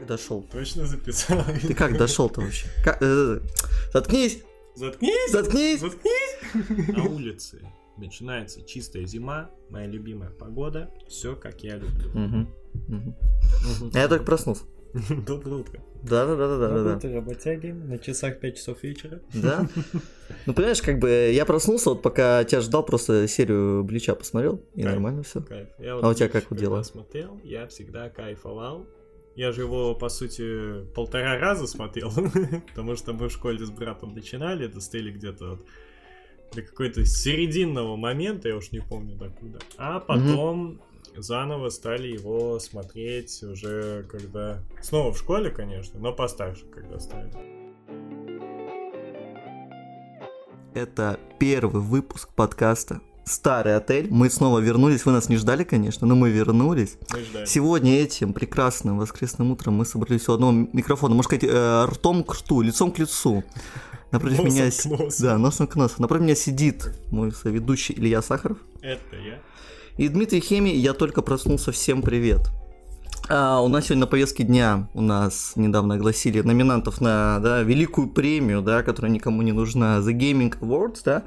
как дошел? Точно записал. Ты как дошел-то вообще? Как- э, Заткнись! Заткнись! Заткнись! Заткнись! На улице начинается чистая зима, моя любимая погода, все как я люблю. А Я только проснулся. Доброе утро. Да, да, да, да, да, да. Работа, работяги, на часах 5 часов вечера. Да? Ну, понимаешь, как бы я проснулся, вот пока тебя ждал, просто серию Блича посмотрел, и Кайф. нормально все. Кайф. Я А у тебя как дела? смотрел, я всегда кайфовал. Я же его, по сути, полтора раза смотрел, потому что мы в школе с братом начинали, достали где-то вот до какой-то серединного момента, я уж не помню докуда. А потом заново стали его смотреть уже когда... Снова в школе, конечно, но постарше, когда стали. Это первый выпуск подкаста «Старый отель». Мы снова вернулись, вы нас не ждали, конечно, но мы вернулись. Мы ждали. Сегодня этим прекрасным воскресным утром мы собрались у одного микрофона, можно сказать, э, ртом к рту, лицом к лицу. Напротив Носом меня... к носу. Да, носом к носу. Напротив меня сидит мой соведущий Илья Сахаров. Это я. И Дмитрий Хеми, я только проснулся, всем привет. А, у нас сегодня на повестке дня, у нас недавно огласили номинантов на да, великую премию, да, которая никому не нужна, The Gaming Awards, да,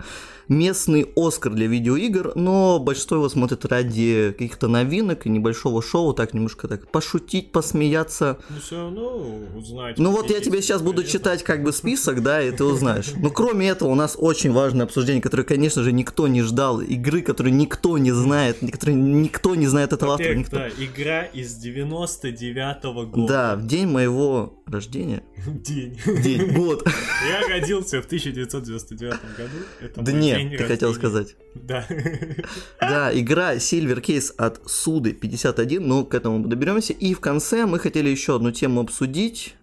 местный Оскар для видеоигр, но большинство его смотрит ради каких-то новинок и небольшого шоу, так немножко так пошутить, посмеяться. Ну все равно узнать. Ну вот я тебе сейчас буду читать как бы список, да, и ты узнаешь. Но кроме этого у нас очень важное обсуждение, которое, конечно же, никто не ждал, игры, которые никто не знает, которые никто не знает этого автора, никто. да, игра из 99-го года. Да, в день моего рождения. День. День, год. Я родился в 1999 году. Это Да нет, день ты хотел сказать. Да. Да, игра Silver Case от Суды 51, ну, к этому доберемся. И в конце мы хотели еще одну тему обсудить.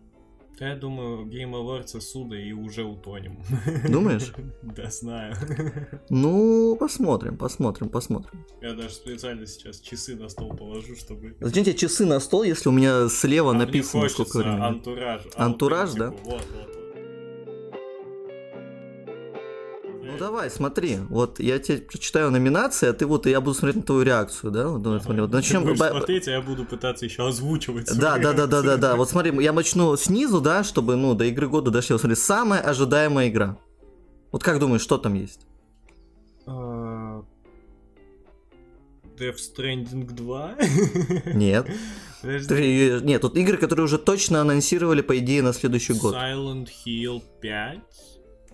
Я думаю, Game Awards суда и уже утонем. Думаешь? Да, знаю. Ну, посмотрим, посмотрим, посмотрим. Я даже специально сейчас часы на стол положу, чтобы... Зачем тебе часы на стол, если у меня слева А мне написано, сколько времени? антураж. Антураж, да? вот, вот. Ну давай, смотри, вот я тебе прочитаю номинации, а ты вот, я буду смотреть на твою реакцию, да? Вот, давай, смотри, вот Ты начнем. будешь б- смотреть, а я буду пытаться еще озвучивать. Да, свою да, да, да, да, да. Вот смотри, я начну снизу, да, чтобы, ну, до игры года дошли. Вот смотри, самая ожидаемая игра. Вот как думаешь, что там есть? А, Death Stranding 2? Нет. Подожди. Ты- Нет, тут игры, которые уже точно анонсировали, по идее, на следующий год. Silent Hill 5?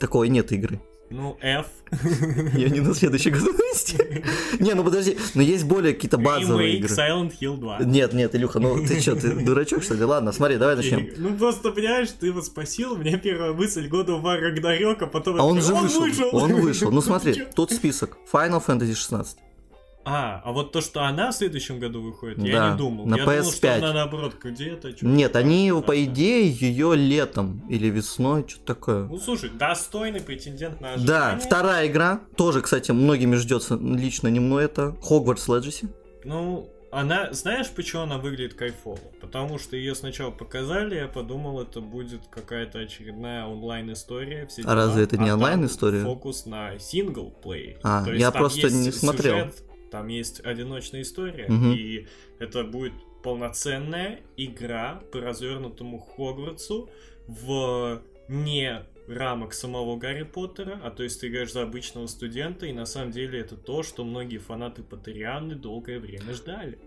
Такой нет игры. Ну, F. Я не на следующий год анонсировали. Не, ну подожди, но есть более какие-то базовые игры. Silent Hill 2. Нет, нет, Илюха, ну ты что, ты дурачок, что ли? Ладно, смотри, давай начнем. Ну просто, понимаешь, ты вот спросил, у меня первая мысль года в Рагнарёк, а потом... А он же вышел. Он вышел. Ну смотри, тут список. Final Fantasy 16. А, а вот то, что она в следующем году выходит, я Да, не думал. на я думал, что PS5. она наоборот где-то... Нет, они, да, по да. идее, ее летом или весной, что-то такое. Ну слушай, достойный претендент на Да, ожидание. вторая игра, тоже, кстати, многими ждется, лично не мной это, Hogwarts Legacy. Ну, она, знаешь, почему она выглядит кайфово? Потому что ее сначала показали, я подумал, это будет какая-то очередная онлайн-история. все А разве это не там онлайн-история? Фокус на синглплей. А, То есть я просто не смотрел. Там есть одиночная история, Мгм. и это будет полноценная игра по развернутому Хогвартсу в не рамок самого Гарри Поттера, а то есть ты играешь за обычного студента, и на самом деле это то, что многие фанаты Патрианы долгое время ждали.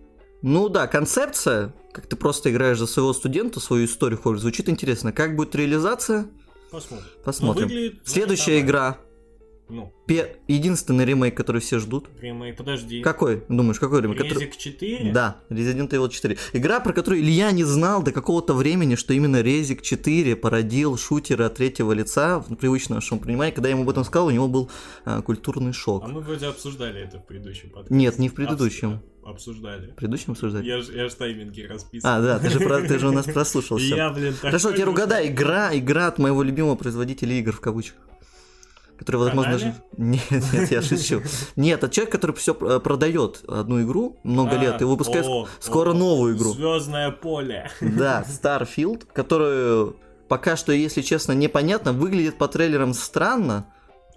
Ну да, концепция, как ты просто играешь за своего студента, свою историю Hogwarts, звучит интересно. Как будет реализация? Посмотрим. Посмотрим. Но выглядит, ну, Следующая нормально. игра, Ну, пе- единственный ремейк, который все ждут. ремейк, подожди. Какой? Думаешь, какой ремейк? Который- Резик 4? Да, Resident Evil 4. Игра, про которую Илья не знал до какого-то времени, что именно Резик 4 породил шутера от третьего лица в привычном нашему понимании. Когда я ему об этом сказал, у него был а, культурный шок. А мы вроде обсуждали это в предыдущем подкасте. Нет, не в предыдущем. Абс- Обсуждали. В предыдущем обсуждали? Я ж, я ж тайминги расписывал. А, да, ты же, про- ты же у нас прослушал И все. я, блин, так Хорошо, теперь угадай, игра, игра от моего любимого производителя игр в кавычках. Который, возможно, Канале? же... Нет, нет, я шучу. Нет, это человек, который все продает одну игру много А, лет и выпускает о, скоро о, новую игру. Звездное поле. Да, Starfield, которую пока что, если честно, непонятно, выглядит по трейлерам странно.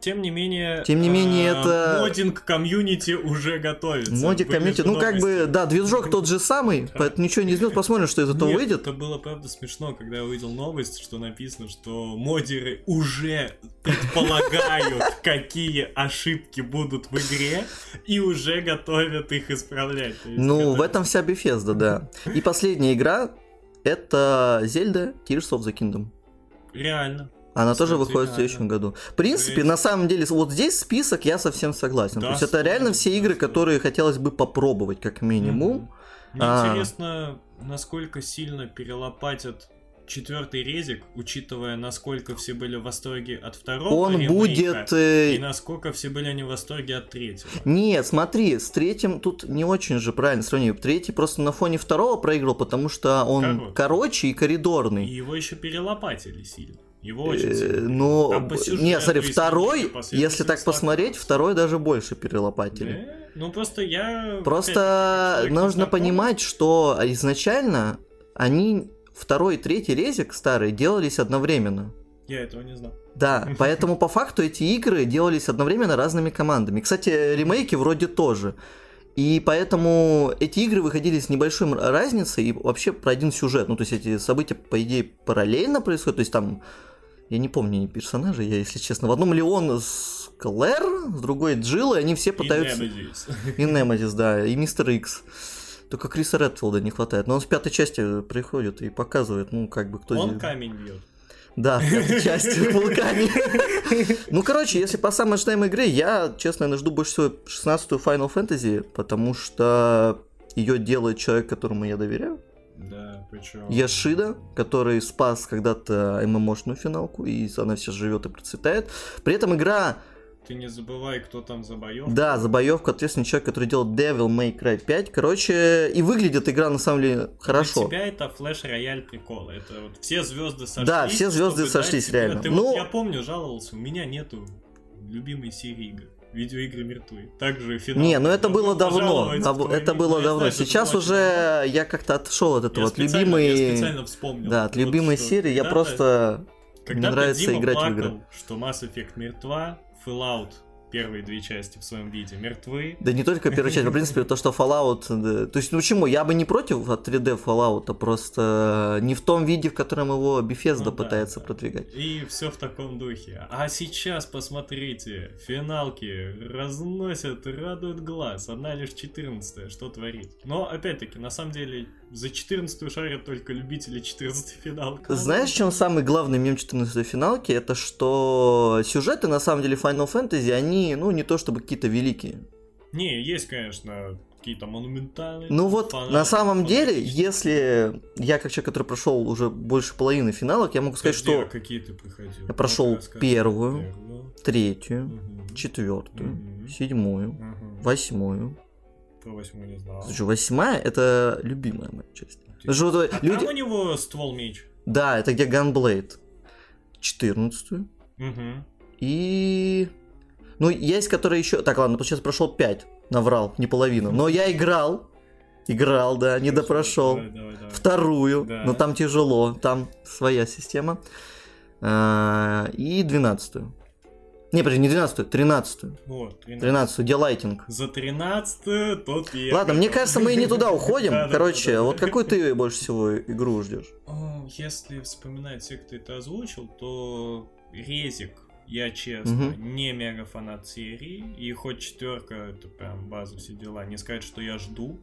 Тем не менее, Тем не менее, а, это- моддинг комьюнити уже готовится. Были комьюнити, ну как бы, да, движок тот же самый, поэтому ничего не изменилось, посмотрим, что из этого Нет, выйдет. Это было правда смешно, когда я увидел новость, что написано, что модеры уже предполагают, какие ошибки будут в игре, и уже готовят их исправлять. Ну, в этом вся Bethesda, да. И последняя игра это Зельда Tears of the Kingdom. Реально. Она тоже выходит в следующем году. В принципе, на самом деле, вот здесь список я совсем согласен. Да, То есть это реально все игры, которые хотелось бы попробовать, как минимум. Мне А. интересно, насколько сильно перелопатят четвертый резик, учитывая, насколько все были в восторге от второго Он ремейка, будет... э, и насколько все были они в восторге от третьего. Нет, смотри, с третьим тут не очень же правильно сравнивать. Третий просто на фоне второго проиграл, потому что он Короче. короче и И коридорный. его еще перелопатили сильно. Его очень Э, сюжету, не, смотри, второй, если так посмотреть, второй даже больше перелопатили. Ну просто я... Просто нужно понимать, что изначально они второй и третий резик старые делались одновременно. Я этого не знал. Да, поэтому по факту эти игры делались одновременно разными командами. Кстати, ремейки вроде тоже. И поэтому эти игры выходили с небольшой разницей и вообще про один сюжет. Ну, то есть эти события, по идее, параллельно происходят. То есть там, я не помню персонажей, я, если честно. В одном Леон с Клэр, с другой Джилл, и они все пытаются... И Немезис. И Немезис, да, и Мистер Икс. Только Криса Редфилда не хватает. Но он в пятой части приходит и показывает, ну, как бы кто Он здесь- камень бьет. Да, в пятой части вулкане. Ну, короче, если по самой ожидаемой игре, я, честно, наверное, жду больше всего 16-ю Final Fantasy, потому что ее делает человек, которому я доверяю. Да, причем... Яшида, который спас когда-то ММОшную финалку, и она сейчас живет и процветает. При этом игра Ты не забывай, кто там за боев. Да, за боевку ответственный человек, который делал Devil May Cry 5. Короче, и выглядит игра на самом деле хорошо. Для тебя это флеш-рояль прикол. Это вот все звезды сошлись. Да, все звезды дать сошлись, тебе- реально. Ты Ну- вот, я помню, жаловался, у меня нету любимой серии игр. Видеоигры мертвы. Также финал. Не, ну это было давно. дав- Это было давно. знаю, Сейчас уже я как-то отошел от Я этого. От любимой. Я специально вспомнил. Да, от Вот любимой что серии я просто. Когда-то нравится Дима играть в плакал, игры. что Mass Effect мертва, Fallout первые две части в своем виде мертвы. Да не только первая часть, в принципе, то, что Fallout... да, То есть, ну почему? Я бы не против от 3D Fallout, просто не в том виде, в котором его Bethesda Ну пытается да. продвигать. И все в таком духе. А сейчас посмотрите, финалки разносят, радуют глаз. Одна лишь 14 что творит. Но, опять-таки, на самом деле, за 14 шарят только любители 14 финалок. Знаешь, в чем самый главный мем 14 финалки? Это что сюжеты, на самом деле, Final Fantasy, они, ну, не то чтобы какие-то великие. Не, есть, конечно, какие-то монументальные. Ну вот, фанаты, на самом деле, если я, как человек, который прошел уже больше половины финалок, я могу сказать, Подожди, а что какие ты проходил? я прошел расскажи. первую, Первую. третью, Мгм. четвертую, Мгм. седьмую, Мгм. восьмую. Про восьмую не знал. Слушай, восьмая это любимая моя часть. Ты- что вот А люди... там у него ствол меч. Да, это где Gunblade. Четырнадцатую. Угу. И... Ну, есть, которые еще... Так, ладно, сейчас прошел 5. Наврал, не половину. Но я играл. Играл, да, не допрошел. Давай, давай, давай. Вторую. Да. Но там тяжело. Там своя система. А, И двенадцатую. Не, подожди, не двенадцатую, тринадцатую. Вот, 13. Тринадцатую, где лайтинг. За 13 тот я. Ладно, мне кажется, мы и не туда уходим. Короче, вот какую ты больше всего игру ждешь? Если вспоминать все, кто это озвучил, то Резик, я честно, Мгм. не мега фанат серии. И хоть четверка, это прям база, все дела. Не сказать, что я жду.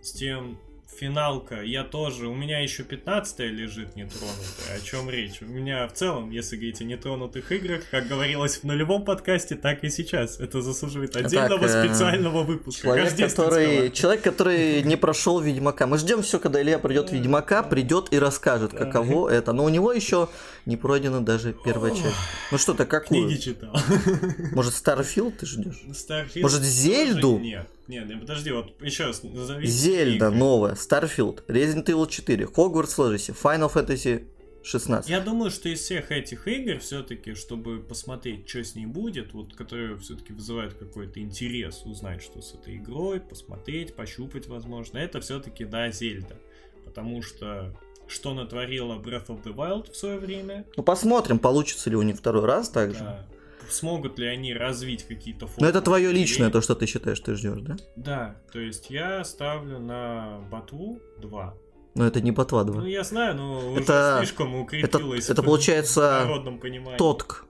С тем финалка, я тоже, у меня еще 15 лежит нетронутая. О чем речь? У меня в целом, если говорить о нетронутых играх, как говорилось в нулевом подкасте, так и сейчас. Это заслуживает отдельного э, специального выпуска. Человек который, человек, который не прошел Ведьмака. Мы ждем все, когда Илья придет Ведьмака, придет и расскажет, каково это. Но у него еще не пройдена даже первая часть. Ну что ты, какую? Книги читал. Может, Starfield ты ждешь? Starfield Может, Зельду? Нет, нет, подожди, вот еще раз назови. Зельда игры. новая, Starfield, Resident Evil 4, Hogwarts Legacy, Final Fantasy 16. Я думаю, что из всех этих игр, все-таки, чтобы посмотреть, что с ней будет, вот которые все-таки вызывают какой-то интерес, узнать, что с этой игрой, посмотреть, пощупать, возможно, это все-таки, да, Зельда. Потому что что натворила Breath of the Wild в свое время, Ну посмотрим, получится ли у них второй раз также. да, смогут ли они развить какие-то Ну это твое личное, то, что ты считаешь, ты ждешь, да? Да, то есть я ставлю на Ботву 2. Но это не Ботва 2. Ну я знаю, но Это- уже слишком укрепилось это в получается народном понимании. Тотк.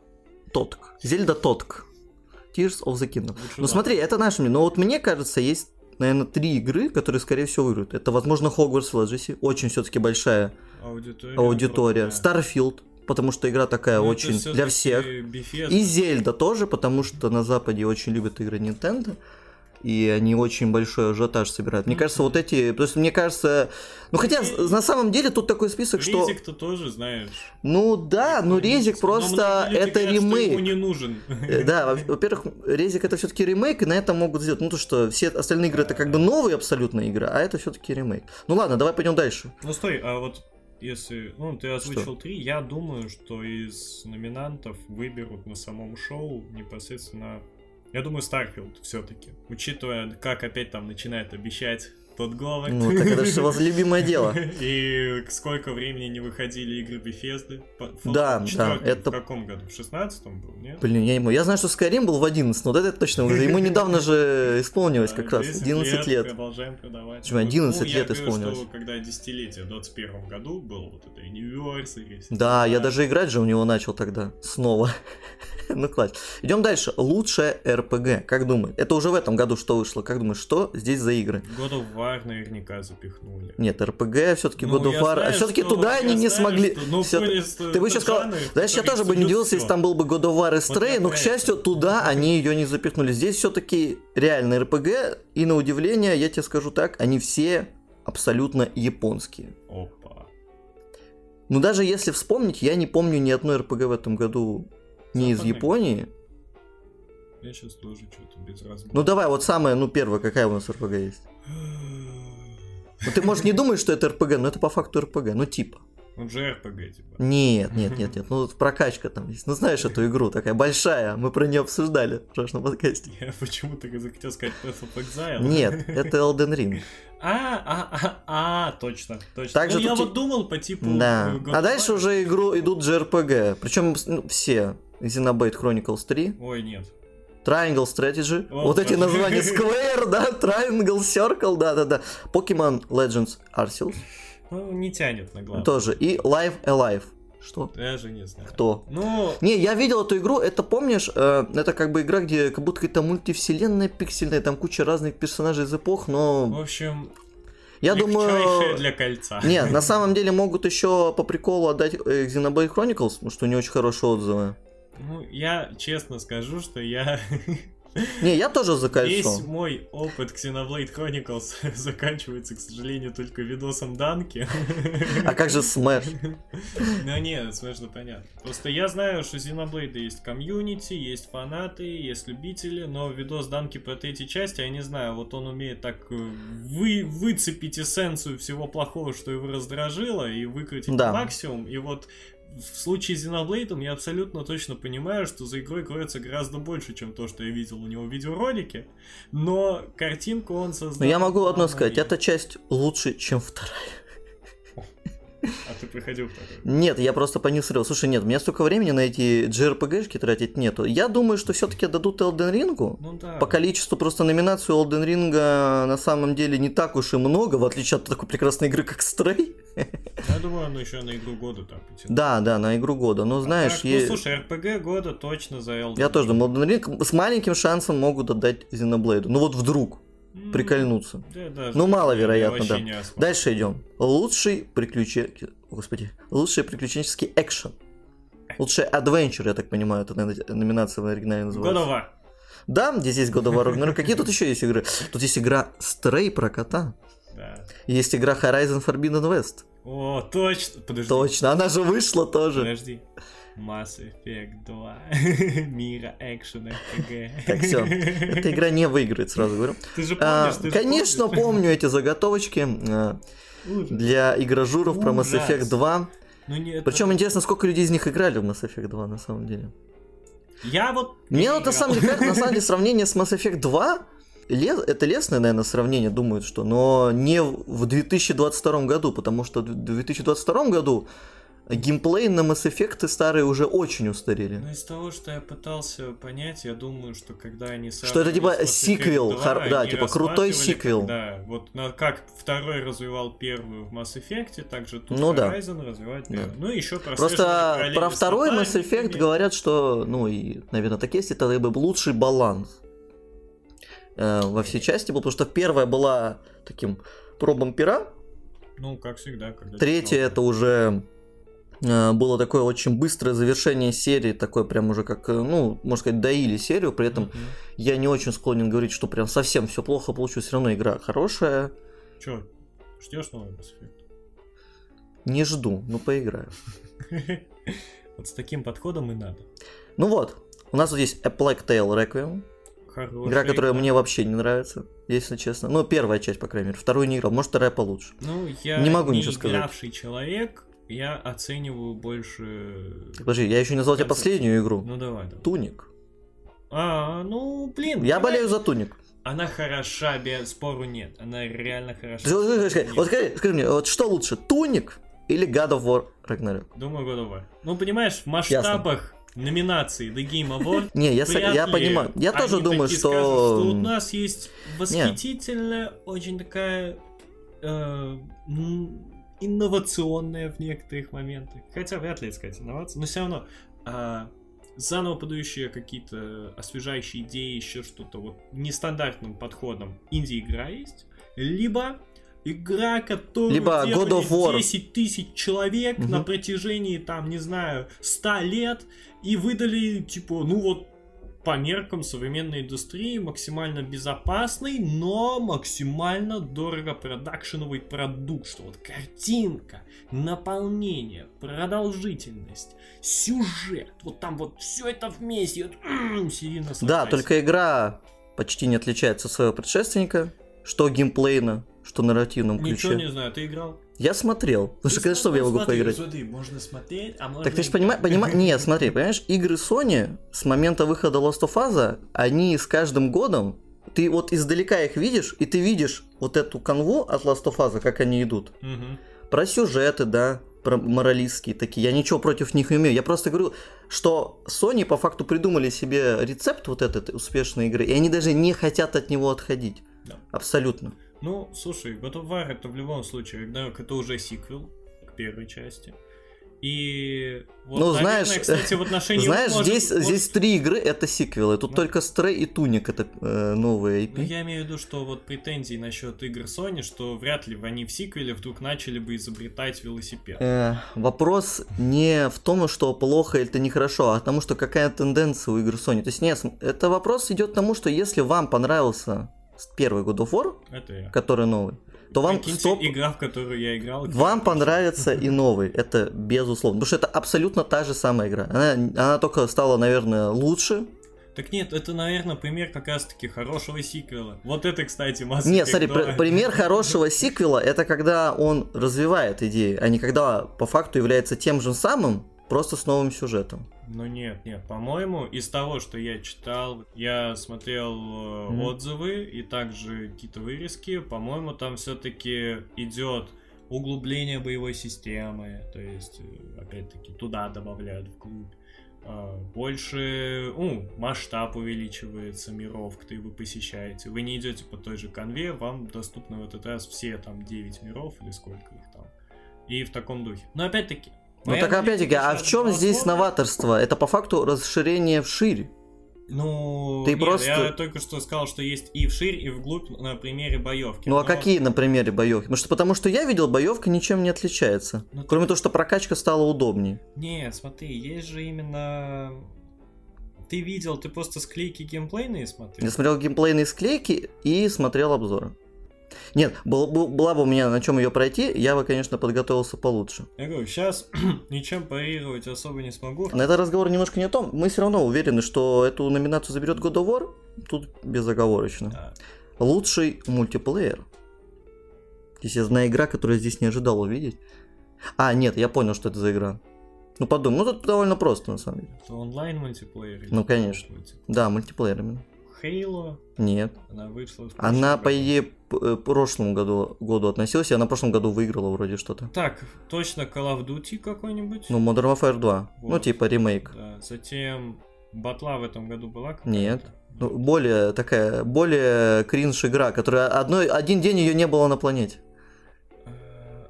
Тотк. Зельда Тотк. Tears of the Kingdom. Лучше Ну ладно. смотри, это наше мнение. Но вот мне кажется, есть, наверное, три игры, которые, скорее всего, выиграют. Это, возможно, Hogwarts Legacy. Очень все-таки большая Аудитория. аудитория. Starfield, потому что игра такая Ну, это очень для всех. Bethesda. И Зельда тоже, потому что на Западе очень любят игры Nintendo. И они очень большой ажиотаж собирают. Мне кажется, вот эти... То есть, мне кажется... Ну, хотя, Резик- на самом деле, тут такой список, что... Резик-то тоже, знаешь. Ну, да, ну, Резик Но просто... многие люди Это говорят, что ему ремейк. не нужен. Э, Да, во- во-первых, Резик это все-таки ремейк, и на этом могут сделать. Ну, то, что все остальные игры это как бы новые абсолютно игры, а это все-таки ремейк. Ну ладно, давай пойдем дальше. Ну стой, а вот если, ну, ты озвучил три, я думаю, что из номинантов выберут на самом шоу непосредственно, я думаю, Starfield все-таки, учитывая, как опять там начинает обещать Тодд Говард. Ну, так это же его любимое дело. И сколько времени не выходили игры Bethesda? Да, 4 да, это- В каком году? В 16 был, нет? Блин, я ему. Я знаю, что Skyrim был в 11, но вот это точно уже. Ему недавно же исполнилось как раз 10 11 лет. Продолжаем продавать. Почему, 11 Ну, лет исполнилось. когда десятилетие в 21 году было вот это Anniversary. Да, я даже играть же у него начал тогда. Снова. Ну, класс. Идем дальше. Лучшее РПГ. Как думаешь? Это уже в этом году что вышло? Как думаешь, что здесь за игры? God of War наверняка запихнули. Нет, РПГ все-таки Ну, God of War. А все-таки туда они не знаю, смогли. что- ну, Ты бы сейчас сказал, знаешь, я который тоже бы не абсолютно удивился, если там был бы God of War и Stray, я но, к счастью, туда они ее не запихнули. Здесь все-таки реально РПГ, и на удивление, я тебе скажу так, они все абсолютно японские. Опа. Но даже если вспомнить, я не помню ни одной РПГ в этом году не из? Японии. Я сейчас тоже что-то без разбора. Ну давай, вот самая, ну первая, какая у нас РПГ есть? Ну ты, может, не думаешь, что это РПГ, но это по факту РПГ, ну типа. Ну, JRPG, типа. Нет, нет, нет, нет, ну прокачка там есть. Ну знаешь эту игру, такая большая, мы про нее обсуждали в прошлом подкасте. Я почему-то захотел сказать Path of Exile. Нет, это Elden Ring. А, а, а, а, точно, точно. Также ну, я вот думал по типу... Да. э, А дальше уже игру идут JRPG. Причем ну, все. Xenoblade Chronicles 3, Ой, нет. Triangle Strategy, О, вот эти названия Square, да, Triangle, Circle, да-да-да. Pokemon Legends Arceus Ну, не тянет на глаз. тоже. И Live Alive. Что? Даже не знаю. Кто? Ну, Не, я видел эту игру, это помнишь, э, это как бы игра, где как будто какая-то мультивселенная пиксельная, там куча разных персонажей из эпох, в но общем, я думаю... для кольца. Нет, на самом деле могут еще по приколу отдать э, Xenoblade Chronicles, потому что у нее очень хорошие отзывы. Ну, я честно скажу, что я... Не, я тоже за кольцо. Весь мой опыт Xenoblade Chronicles заканчивается, к сожалению, только видосом Данки. А как же Smash? Ну нет, смешно понятно. Просто я знаю, что Xenoblade есть комьюнити, есть фанаты, есть любители, но видос Данки по третьей части, я не знаю, вот он умеет так э, вы, выцепить эссенцию всего плохого, что его раздражило, и выкрутить Да. максимум, и вот в случае Xenoblade я абсолютно точно понимаю, что за игрой кроется гораздо больше, чем то, что я видел у него в видеоролике, но картинку он создал... Но я могу одно сказать, эта часть лучше, чем вторая. А ты приходил второй. Нет, я просто по ним смотрел. Слушай, нет, у меня столько времени на эти JRPG-шки тратить нету. Я думаю, что все-таки дадут Elden Ring. Ну да. По количеству просто номинаций у Elden Ring на самом деле не так уж и много, в отличие от такой прекрасной игры, как Stray. Я думаю, он еще на игру года так потянул. Да, да, на игру года. Но знаешь, Так, е- Ну слушай, РПГ года точно за Elden я тоже Ring. думаю, Elden Ring с маленьким шансом могут отдать Xenoblade. Ну вот вдруг прикольнуться. да, даже Ну, мало я вероятно, вообще да. Дальше идем. Лучший приключен... Господи. Лучший приключенческий экшен. Лучший adventure, я так понимаю, это номинация в оригинале называется. War. Да, здесь God of War Ragnarok. Какие тут еще есть игры? Тут есть игра Stray про кота. Да. Есть игра Horizon Forbidden West. О, точно. Подожди. Точно, она же вышла тоже. Подожди. Mass Effect 2. Мира экшен RPG. Так, все. Эта игра не выиграет, сразу говорю. Ты же А, помнишь, ты же конечно, помнишь. помню эти заготовочки а, Ужас. для игражуров про Mass. Effect 2. Ну, не, это- Причем интересно, сколько людей из них играли в Mass Effect 2 на самом деле. Я вот... Мне не вот на самом деле, на самом деле сравнение с Mass Effect 2 ле- это лестное, наверное, сравнение, думают, что, но не в 2022 году, потому что в 2022 году геймплей на Mass Effect старые уже очень устарели. Ну, из того, что я пытался понять, я думаю, что когда они Что это типа сиквел, хар... да, типа крутой сиквел. Да, вот на, как второй развивал первую в Mass Effect, так же тут ну, Horizon да. развивает первую. Да. Ну, еще Просто про второй Mass Effect говорят, что, ну, и, наверное, так есть, это бы лучший баланс э, во всей части был, потому что первая была таким пробом пера. Ну, как всегда. Когда Третья это уже было такое очень быстрое завершение серии, такое прям уже как, э, ну, можно сказать, доили серию, при этом mm-hmm. я не очень склонен говорить, что прям совсем все плохо получилось, все равно игра хорошая. Че, ждешь новый Mass Effect? Не жду, но поиграю. Вот с таким подходом и надо. Ну вот, у нас вот есть A Plague Tale Requiem. Хорошая игра, которая игра. мне вообще не нравится, если честно. Ну, первая часть, по крайней мере. Вторую не играл, может, вторая получше. Ну, я не могу не ничего сказать. человек, я оцениваю больше... Подожди, я еще не назвал тебе последнюю игру. Ну давай, давай. Туник. А, ну, блин. Я болею за Туник. Она хороша, без спору нет. Она реально хороша. Вот скажи, скажи мне, вот что лучше, Туник или God of War Ragnarok? Думаю, God of War. Ну, понимаешь, в масштабах Ясно. номинации The Game Award. Не, я, я понимаю. Я тоже думаю, что... Скажут, что у нас есть восхитительная, очень такая э, инновационная в некоторых моментах. Хотя вряд ли это сказать инновация, но все равно а, заново подающие какие-то освежающие идеи, еще что-то вот нестандартным подходом инди-игра есть, либо игра, которую либо God of War. 10 тысяч человек угу. на протяжении, там, не знаю, 100 лет, и выдали, типа, ну вот по меркам современной индустрии максимально безопасный, но максимально дорого продакшеновый продукт, что вот картинка, наполнение, продолжительность, сюжет, вот там вот все это вместе, вот, м-м, Да, только игра почти не отличается от своего предшественника, что геймплейно, что нарративном ключе. Ничего не знаю, ты играл? Я смотрел. Потому что, конечно, что я могу смотри, поиграть? Смотри, можно смотреть, а можно Так ты же понимаешь, понимаешь, нет, смотри, понимаешь, игры Sony с момента выхода Last of Us, они с каждым годом, ты вот издалека их видишь, и ты видишь вот эту канву от Last of Us, как они идут. Угу. Про сюжеты, да, про моралистские такие. Я ничего против них не имею. Я просто говорю, что Sony по факту придумали себе рецепт вот этой успешной игры, и они даже не хотят от него отходить. Да. Абсолютно. Ну, слушай, God of War это в любом случае, Ragnarok это уже сиквел к первой части. И вот, ну, наверное, знаешь, кстати, в отношении знаешь, может, здесь, может... здесь три игры это сиквелы. Тут ну, только Stray и Туник это э, новые IP. Ну, я имею в виду, что вот претензии насчет игр Sony, что вряд ли они в сиквеле вдруг начали бы изобретать велосипед. Э, вопрос не в том, что плохо или это нехорошо, а тому, что какая тенденция у игр Sony. То есть нет, это вопрос идет к тому, что если вам понравился первый God of War, который новый, то вам стоп... игра, в которую я играл. Вам понравится и новый, это безусловно. Потому что это абсолютно та же самая игра. Она, она только стала, наверное, лучше. Так нет, это, наверное, пример как раз-таки хорошего сиквела. Вот это, кстати, масса. Нет, смотри, пр- пример хорошего сиквела это когда он развивает идеи, а не когда по факту является тем же самым, просто с новым сюжетом. Ну нет, нет, по-моему, из того, что я читал, я смотрел mm-hmm. отзывы и также какие-то вырезки, по-моему, там все-таки идет углубление боевой системы, то есть, э, опять-таки, туда добавляют вглубь. А, больше, ну, масштаб увеличивается миров, которые вы посещаете. Вы не идете по той же конве, вам доступны в этот раз все там 9 миров или сколько их там. И в таком духе. Но опять-таки, ну так опять-таки, а в чем здесь новаторство? Это по факту расширение вширь. Ну, ты нет, просто... я только что сказал, что есть и вширь, и вглубь на примере боевки. Ну а но... а какие на примере боевки? Потому что, потому что я видел, боевка ничем не отличается. Ну, Кроме ты... того, что прокачка стала удобнее. Нет, смотри, есть же именно ты видел, ты просто склейки геймплейные смотрел? Я смотрел геймплейные склейки и смотрел обзоры. Нет, был, был, была бы у меня на чем ее пройти, я бы, конечно, подготовился получше. Я говорю, сейчас ничем парировать особо не смогу. На этот разговор немножко не о том. Мы все равно уверены, что эту номинацию заберет God of War. Тут безоговорочно. Да. Лучший мультиплеер. Здесь одна игра, которую я здесь не ожидал увидеть. А, нет, я понял, что это за игра. Ну подумай, ну тут довольно просто на самом деле. Это онлайн мультиплеер? Ну конечно. Мультиплеер? Да, мультиплеер именно. Halo. Нет. Она вышла в Она, прошлом по году. идее, э, прошлому году, году относилась, и она в прошлом году выиграла вроде что-то. Так, точно Call of Duty какой-нибудь? Ну, Modern Warfare 2. Ну, Вот. типа ремейк. Да, затем Батла в этом году была какая-то? Нет. Ну, более такая, более кринж игра, которая одной, один день ее не было на планете. Э,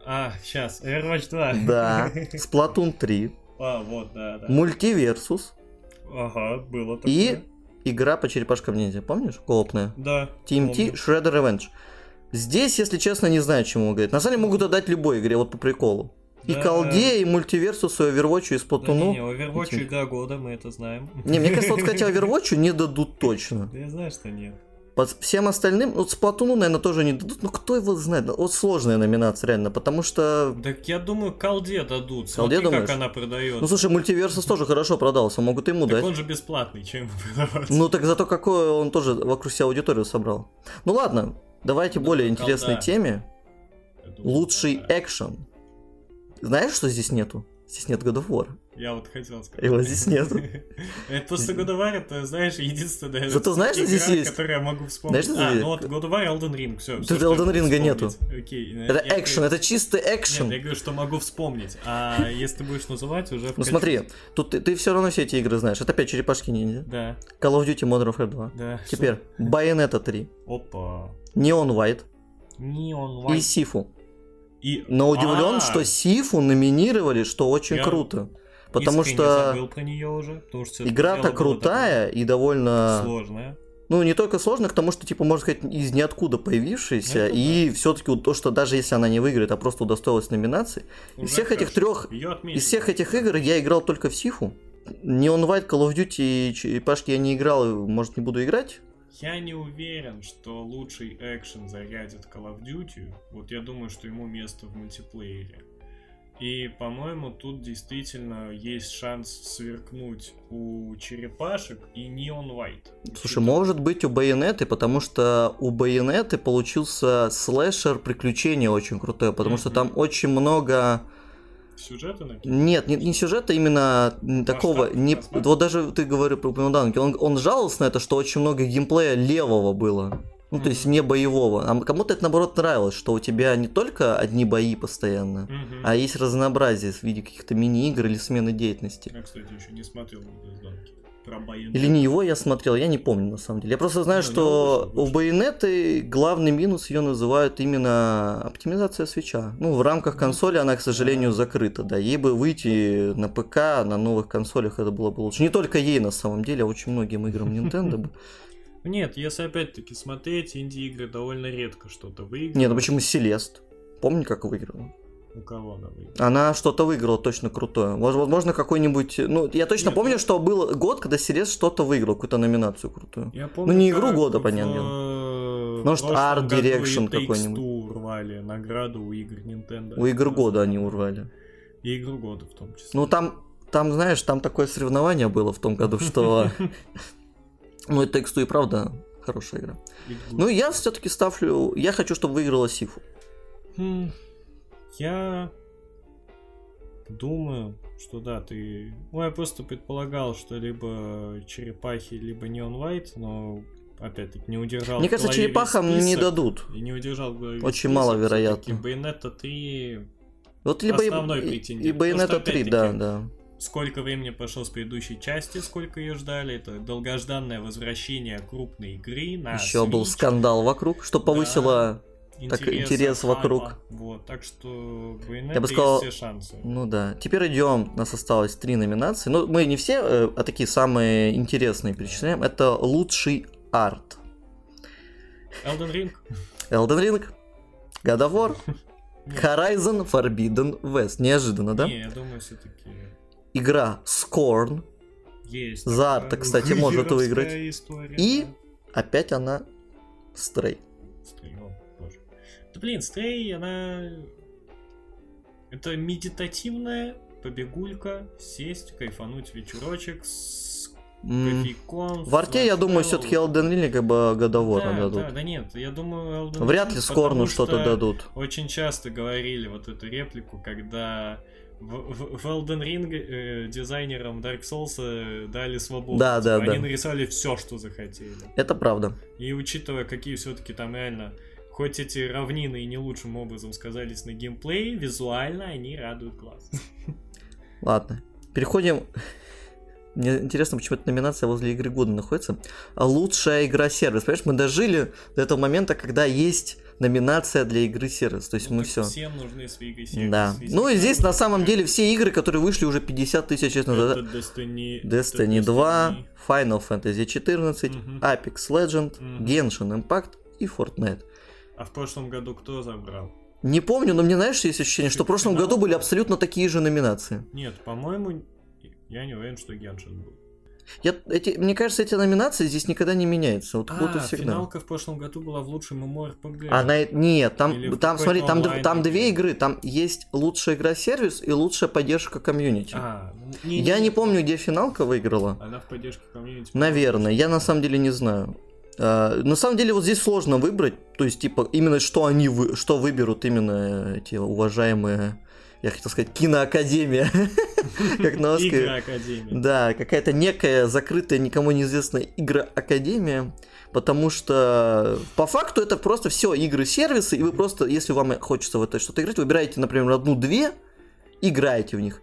А, сейчас, Overwatch 2. Да. Splatoon 3. А, вот, да, да. Мультиверсус. Ага, было такое. И игра по черепашкам ниндзя, помнишь? Коопная. Да. TMT помню. Shredder Revenge. Здесь, если честно, не знаю, чему говорить. На самом деле могут отдать любой игре, вот по приколу. И Да. колде, и мультиверсусу, и Overwatch, и Да Splatoon. не, Overwatch этим. игра года, мы это знаем. Не, мне кажется, вот хотя Overwatch не дадут точно. Да я знаю, что нет. По всем остальным, вот Splatoon, наверное, тоже не дадут. Ну, кто его знает? Вот сложная номинация, реально, потому что... Так я думаю, колде дадут. Колде Смотри, думаешь? как она продается. Ну, слушай, мультиверсус тоже хорошо продался, могут ему так дать. он же бесплатный, чем ему продавать? Ну, так зато какой он тоже вокруг себя аудиторию собрал. Ну, ладно, давайте Ну, более колда. интересной теме. Думаю, Лучший да. экшен. Знаешь, что здесь нету? Здесь нет God of War. Я вот хотел сказать. Его здесь нету. Это просто God of War, это, знаешь, единственная Зато знаешь, что здесь есть? которую я могу вспомнить. Знаешь, а, ну вот God of War, Elden Ring, все. Тут Elden Ring нету. Окей. Это экшен, это чистый Нет, экшен. я говорю, что могу вспомнить. А если ты будешь называть, уже Ну смотри, тут ты, все равно все эти игры знаешь. Это опять черепашки ниндзя. Да, Call of Duty Modern Warfare 2. да. Теперь Bayonetta 3, Что? Опа. Neon White Neon и White. Сифу. И... Но удивлен, А, что Сифу номинировали, что очень Я круто. Потому искренне что забыл про нее уже, потому что игра-то крутая и довольно... Сложная. Ну, не только сложно, к тому, что, типа, можно сказать, из ниоткуда появившаяся, Это и все-таки то, что даже если она не выиграет, а просто удостоилась номинации, из всех этих трех, из всех этих игр я играл только в Сифу. Neon White, Call of Duty и черепашки я не играл, может, не буду играть. Я не уверен, что лучший экшен зарядит Call of Duty. Вот я думаю, что ему место в мультиплеере. И, по-моему, тут действительно есть шанс сверкнуть у черепашек и Neon White. Слушай, может быть у Байонеты, потому что у Байонеты получился слэшер приключения очень крутой, потому что Мгм. там очень много... Сюжеты на Нет, не, не сюжета, именно м, такого... Масштаб, Не... масштаб. Вот даже ты говорил про упомянул Данки, он, он жаловался на это, что очень много геймплея левого было. Ну, то есть не боевого. А кому-то это, наоборот, нравилось, что у тебя не только одни бои постоянно, Мгм. а есть разнообразие в виде каких-то мини-игр или смены деятельности. Я, кстати, еще не смотрел. Про Байонет. Или не его я смотрел, я не помню на самом деле. Я просто знаю, ну, что у. Байонеты главный минус ее называют именно оптимизация свеча. Ну, в рамках консоли она, к сожалению, закрыта, да. Ей бы выйти на ПК, на новых консолях это было бы лучше. Не только ей на самом деле, а очень многим играм Nintendo бы. Нет, если опять-таки смотреть, инди-игры довольно редко что-то выигрывают. Не, ну почему Селест? Помни, как выиграла? У кого она выиграла? Она что-то выиграла точно крутое. Воз- Возможно, какой-нибудь... Ну, я точно Нет, помню, ну- что был год, когда Селест что-то выиграл, какую-то номинацию крутую. Я помню, Ну, не игру года, в, понятное э, Может, Art Direction какой-нибудь. Two рвали награду у игр Nintendo. У игр года они урвали. И игру года в том числе. Ну там, там, знаешь, там такое соревнование было в том году, что... Ну, это X2 и правда хорошая игра. Ну, я все-таки ставлю... Я хочу, чтобы выиграла Сифу. Хм, Я думаю, что да, ты... Ну, я просто предполагал, что либо черепахи, либо Neon White, но опять-таки не удержал Мне кажется, черепахам не список. дадут. И не удержал Очень список, маловероятно. всё-таки Bayonetta 3 Вот либо Основной и, претендент. и Bayonetta Просто 3, да, да. Сколько времени прошло с предыдущей части, сколько ее ждали. Это долгожданное возвращение крупной игры на Еще был Switch. скандал вокруг, что повысило... так интерес вокруг. Вот, так что Bayonetta Я бы сказал, все шансы. Ну да. Теперь идем. У нас осталось три номинации. Ну, мы не все, э, а такие самые интересные перечисляем. Это лучший арт. Elden Ring? Elden Ring, God of War. Horizon Forbidden West. Неожиданно, да? Не, я думаю, все-таки Игра Scorn. есть. За Арта, кстати, может выиграть. История, И- да. Опять она Стрей. Стрей, о, боже. Да блин, Стрей, она... Это медитативная побегулька, сесть, кайфануть вечерочек с кофейком. В арте, я думаю, все-таки Elden Ring как бы War да, дадут. Да, да нет, я думаю, Elden Вряд Ring, ли Скорну что-то что дадут. Очень часто говорили вот эту реплику, когда в, в Elden Ring э, дизайнерам Dark Souls э, дали свободу. Да, Типа, да, Они да. нарисовали все, что захотели. Это правда. И учитывая, какие все-таки там реально, хоть эти равнины и не лучшим образом сказались на геймплее, визуально они радуют глаз. Ладно. Переходим. Мне интересно, почему эта номинация возле игры года находится. Лучшая игра сервис. Понимаешь, мы дожили до этого момента, когда есть номинация для игры сервис. То есть Ну, мы все. Всем нужны свои игры сервис. Да. Если Ну и здесь на самом деле все игры, которые вышли уже 50 тысяч лет назад. Это Destiny, Destiny это 2, Destiny. Final Fantasy 14, Мгм. Apex Legend, Мгм. Genshin Impact и Fortnite. А в прошлом году кто забрал? Не помню, но мне, знаешь, есть ощущение, что в прошлом Финал? году были абсолютно такие же номинации. Нет, по-моему, я не уверен, что Геншин был. Я, эти, мне кажется, эти номинации здесь никогда не меняются. Вот А, всегда. финалка в прошлом году была в лучшем MMORPG. А на, нет, там, Или там смотри, там, какой-то д- там две игры. Там есть лучшая игра-сервис и лучшая поддержка комьюнити. А, ну, Я не помню, где финалка выиграла. Она в поддержке комьюнити. Наверное, я на самом деле не знаю. А, на самом деле вот здесь сложно выбрать, то есть типа именно что они вы, что выберут именно эти уважаемые, я хотел сказать киноакадемия, как на Оскаре. Да, какая-то некая закрытая, никому неизвестная игра-академия, потому что по факту это просто все игры-сервисы, и вы просто, если вам хочется в это что-то играть, выбираете, например, одну-две, играете в них.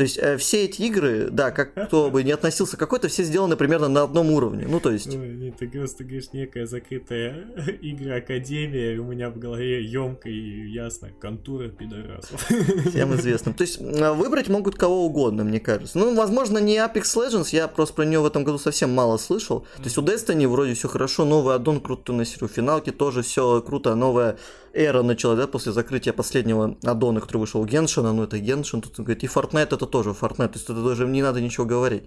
То есть э, все эти игры, да, как кто бы не относился к какой-то, все сделаны примерно на одном уровне. Ну, то есть... Нет, ты просто говоришь, некая закрытая игра Академия, у меня в голове емко и ясно, контура пидорасов. Всем известным. То есть выбрать могут кого угодно, мне кажется. Ну, возможно, не Apex Legends, я просто про нее в этом году совсем мало слышал. То есть у Destiny вроде все хорошо, новый аддон круто на серию финалки тоже все круто, новая эра началась, да, после закрытия последнего аддона, который вышел у Геншина, ну это Геншин, тут он говорит, и Fortnite это тоже Fortnite, то есть это даже не надо ничего говорить.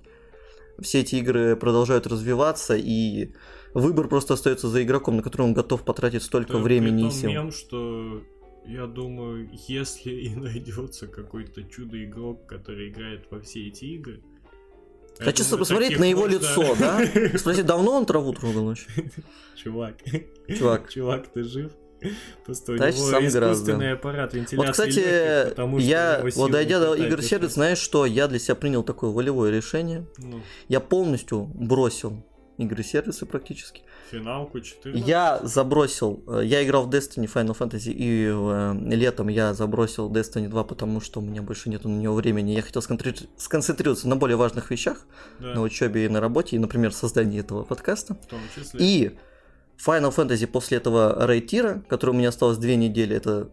Все эти игры продолжают развиваться, и выбор просто остается за игроком, на который он готов потратить столько Это времени и сил. мем, что я думаю, если и найдется какой-то чудо-игрок, который играет во все эти игры. я Хочется думаю, посмотреть на его можно- лицо, да? Спросить, давно он траву трогал вообще? Чувак. Чувак. Чувак, ты жив? Просто у Товарищ него искусственный аппарат вентиляции Вот, кстати, легких, потому что я, вот дойдя до игр сервис, знаешь что, я для себя принял такое волевое решение. Ну, Я полностью бросил игры сервисы практически. финалку 14. Я забросил, э, я играл в Destiny Final Fantasy и э, летом я забросил Destiny 2, потому что у меня больше нету на него времени. Я хотел сконцентри- сконцентрироваться на более важных вещах, Да, на учебе и на работе, и, например, создании этого подкаста. в том числе. И Final Fantasy после этого рейтира, который у меня осталось две недели, это,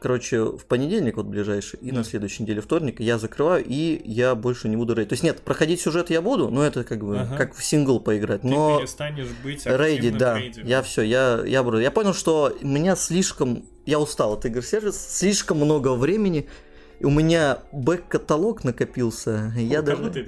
короче, в понедельник вот ближайший, и Да. на следующей неделе вторник, я закрываю, и я больше не буду рейдить. То есть нет, проходить сюжет я буду, но это как бы, Ага. как в сингл поиграть, Ты но перестанешь быть рейдить, да, рейдером. я все, я, я, буду- я понял, что у меня слишком, я устал от игр сервис, слишком много времени, у меня бэк-каталог накопился, я О, кому даже...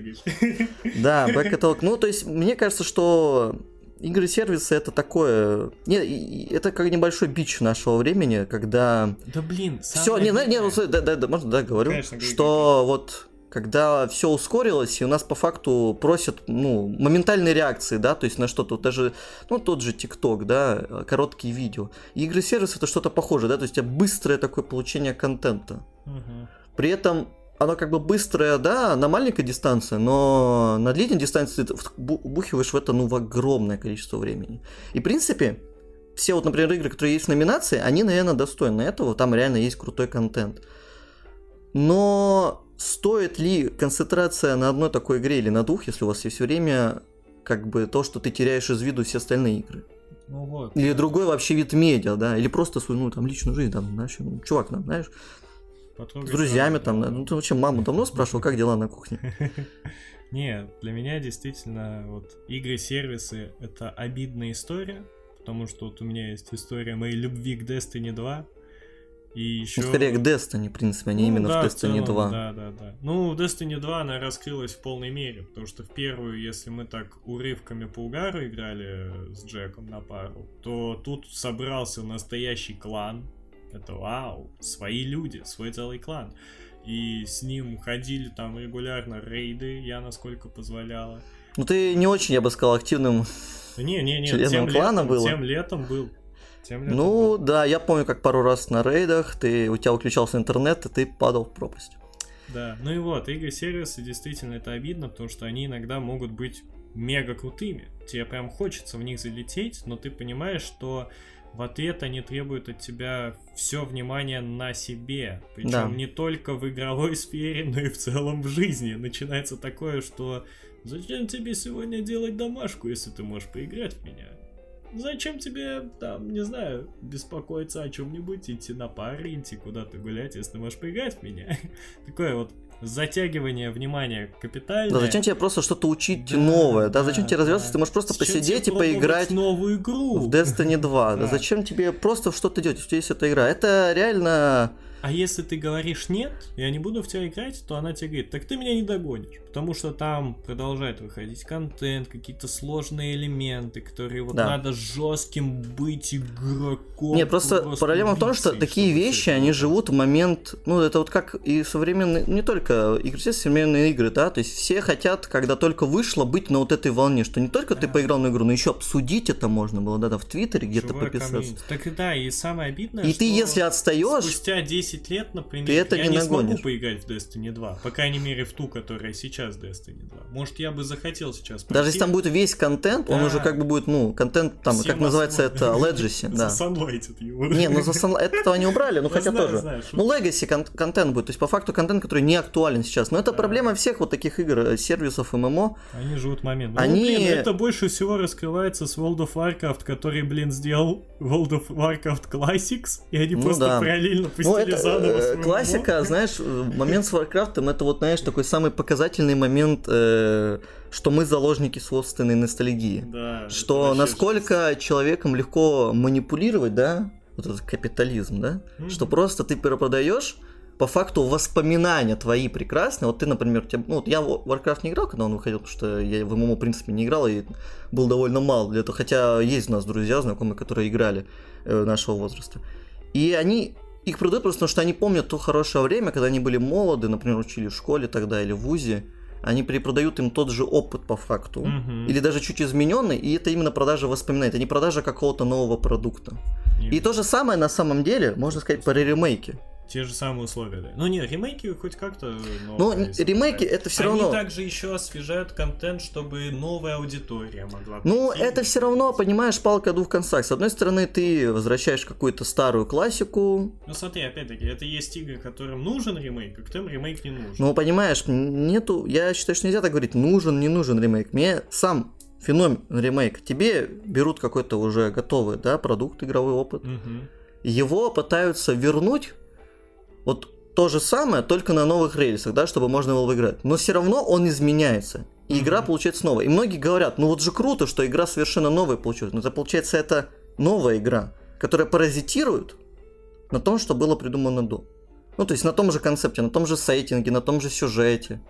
Да, бэк-каталог. Ну, то есть, мне кажется, что игры-сервисы это такое... Не, это как небольшой бич нашего времени, когда... Да блин, Все, не, не, не, ну, самое да, да, да, можно, да, говорю, Конечно, что вот когда все ускорилось, и у нас по факту просят, ну, моментальной реакции, да, то есть на что-то, вот даже, ну, тот же ТикТок, да, короткие видео. Игры-сервис это что-то похожее, да, то есть у тебя быстрое такое получение контента. Мгм. При этом оно как бы быстрое, да, на маленькой дистанции, но на длинной дистанции ты вбухиваешь в это, ну, в огромное количество времени. И, в принципе, все вот, например, игры, которые есть в номинации, они, наверное, достойны этого, там реально есть крутой контент. Но стоит ли концентрация на одной такой игре или на двух, если у вас есть время, как бы то, что ты теряешь из виду все остальные игры? Ну вот. Или другой вообще вид медиа, да, или просто свою, ну, там, личную жизнь, там, знаешь, чувак, там, знаешь, Потрогай с друзьями сразу, там, да. да. ну ты вообще маму давно спрашивал, как дела на кухне? Не, для меня действительно вот игры-сервисы это обидная история, потому что вот у меня есть история моей любви к Destiny 2, и еще... Ну, скорее к Destiny, в принципе, а не именно в Destiny 2. Да, да, да. Ну, в Destiny 2 она раскрылась в полной мере, потому что в первую, если мы так урывками по угару играли с Джеком на пару, то тут собрался настоящий клан. Это вау, свои люди, свой целый клан. И с ним ходили там регулярно рейды, я насколько позволяла. Ну ты не очень, я бы сказал, активным. Не-не-не, Членом тем клана летом, было? тем летом был. Тем летом Ну был. да, я помню, как пару раз на рейдах ты, у тебя выключался интернет, и ты падал в пропасть. Да, ну и вот, игры-сервисы действительно это обидно, потому что они иногда могут быть мега крутыми. Тебе прям хочется в них залететь, но ты понимаешь, что в ответ они требуют от тебя все внимание на себе. Причем Да. не только в игровой сфере, но и в целом в жизни. Начинается такое, что зачем тебе сегодня делать домашку, если ты можешь поиграть в меня? Зачем тебе, там, не знаю, беспокоиться о чем-нибудь, идти на пары, идти куда-то гулять, если ты можешь поиграть в меня? Такое вот затягивание внимания капитальное. Да, зачем тебе просто что-то учить Да, новое? Да, да, зачем тебе развиваться? да. Ты можешь просто Зачем посидеть и поиграть новую игру. в Destiny 2. Да Да. зачем тебе просто что-то делать? У тебя есть эта игра. Это реально... А если ты говоришь нет, я не буду в тебя играть, то она тебе говорит, так ты меня не догонишь. Потому что там продолжает выходить контент, какие-то сложные элементы, которые вот Да. надо жестким быть игроком. Не, просто проблема в том, что такие вещи, они живут в момент, ну, это вот как и современные, не только игры, все современные игры, да, то есть все хотят, когда только вышло, быть на вот этой волне, что не только ты Да. поиграл на игру, но еще обсудить это можно было, да, да, в Твиттере где-то пописаться. комьюнити. Так и да, и самое обидное, И что ты, если отстаешь, спустя 10 лет, например, ты это я не не, смогу поиграть в Destiny 2. По крайней мере, в ту, которая сейчас Destiny 2. Может, я бы захотел сейчас даже если там будет весь контент, он Да. уже как бы будет, ну, контент там, Всем как называется основным. это, Legacy, да. Засанлайтит его. Не, ну за сан- этого не убрали, ну хотя знаю, тоже. знаю. Ну, Legacy кон- контент будет, то есть по факту контент, который не актуален сейчас. Но это Да. проблема всех вот таких игр, э, сервисов ММО. Они живут момент. Ну, Они- блин, это больше всего раскрывается с World of Warcraft, который, блин, сделал World of Warcraft Classics, и они Ну просто да. параллельно пустили Ну, это заново э, классика, знаешь, момент с Warcraft, это вот, знаешь, такой самый показательный момент, э, что мы заложники собственной ностальгии. Да, Что насколько человеком легко манипулировать, да, вот этот капитализм, да, что просто ты перепродаешь по факту воспоминания твои прекрасные. Вот ты, например, тебе- ну, вот я в Warcraft не играл, когда он выходил, потому что я в ММО, в принципе, не играл и был довольно мал для этого. Хотя есть у нас друзья, знакомые, которые играли э, нашего возраста. И они их продают просто потому, что они помнят то хорошее время, когда они были молоды, например, учили в школе тогда или в ВУЗе. Они перепродают им тот же опыт по факту. Мгм. Или даже чуть измененный, и это именно продажа воспоминаний, это не продажа какого-то нового продукта. И то же самое на самом деле можно сказать про ремейки. Те же самые условия, да. Ну не, ремейки хоть как-то... Ну, новые ремейки это все Они равно. также еще освежают контент, чтобы новая аудитория могла Ну, прийти это все равно, понимаешь, палка о двух концах. С одной стороны, ты возвращаешь какую-то старую классику. Ну смотри, опять-таки, это есть игры, которым нужен ремейк, а которым ремейк не нужен. Ну, понимаешь, нету. Я считаю, что нельзя так говорить, нужен, не нужен ремейк. Мне сам феномен ремейк. Тебе берут какой-то уже готовый, да, продукт, игровой опыт. Мгм. Его пытаются вернуть. Вот то же самое, только на новых рельсах, да, чтобы можно было выиграть. Но все равно он изменяется. И игра Мгм. получается новая. И многие говорят, ну вот же круто, что игра совершенно новая получилась. Но это получается это новая игра, которая паразитирует на том, что было придумано до. Ну, то есть на том же концепте, на том же сеттинге, на том же сюжете.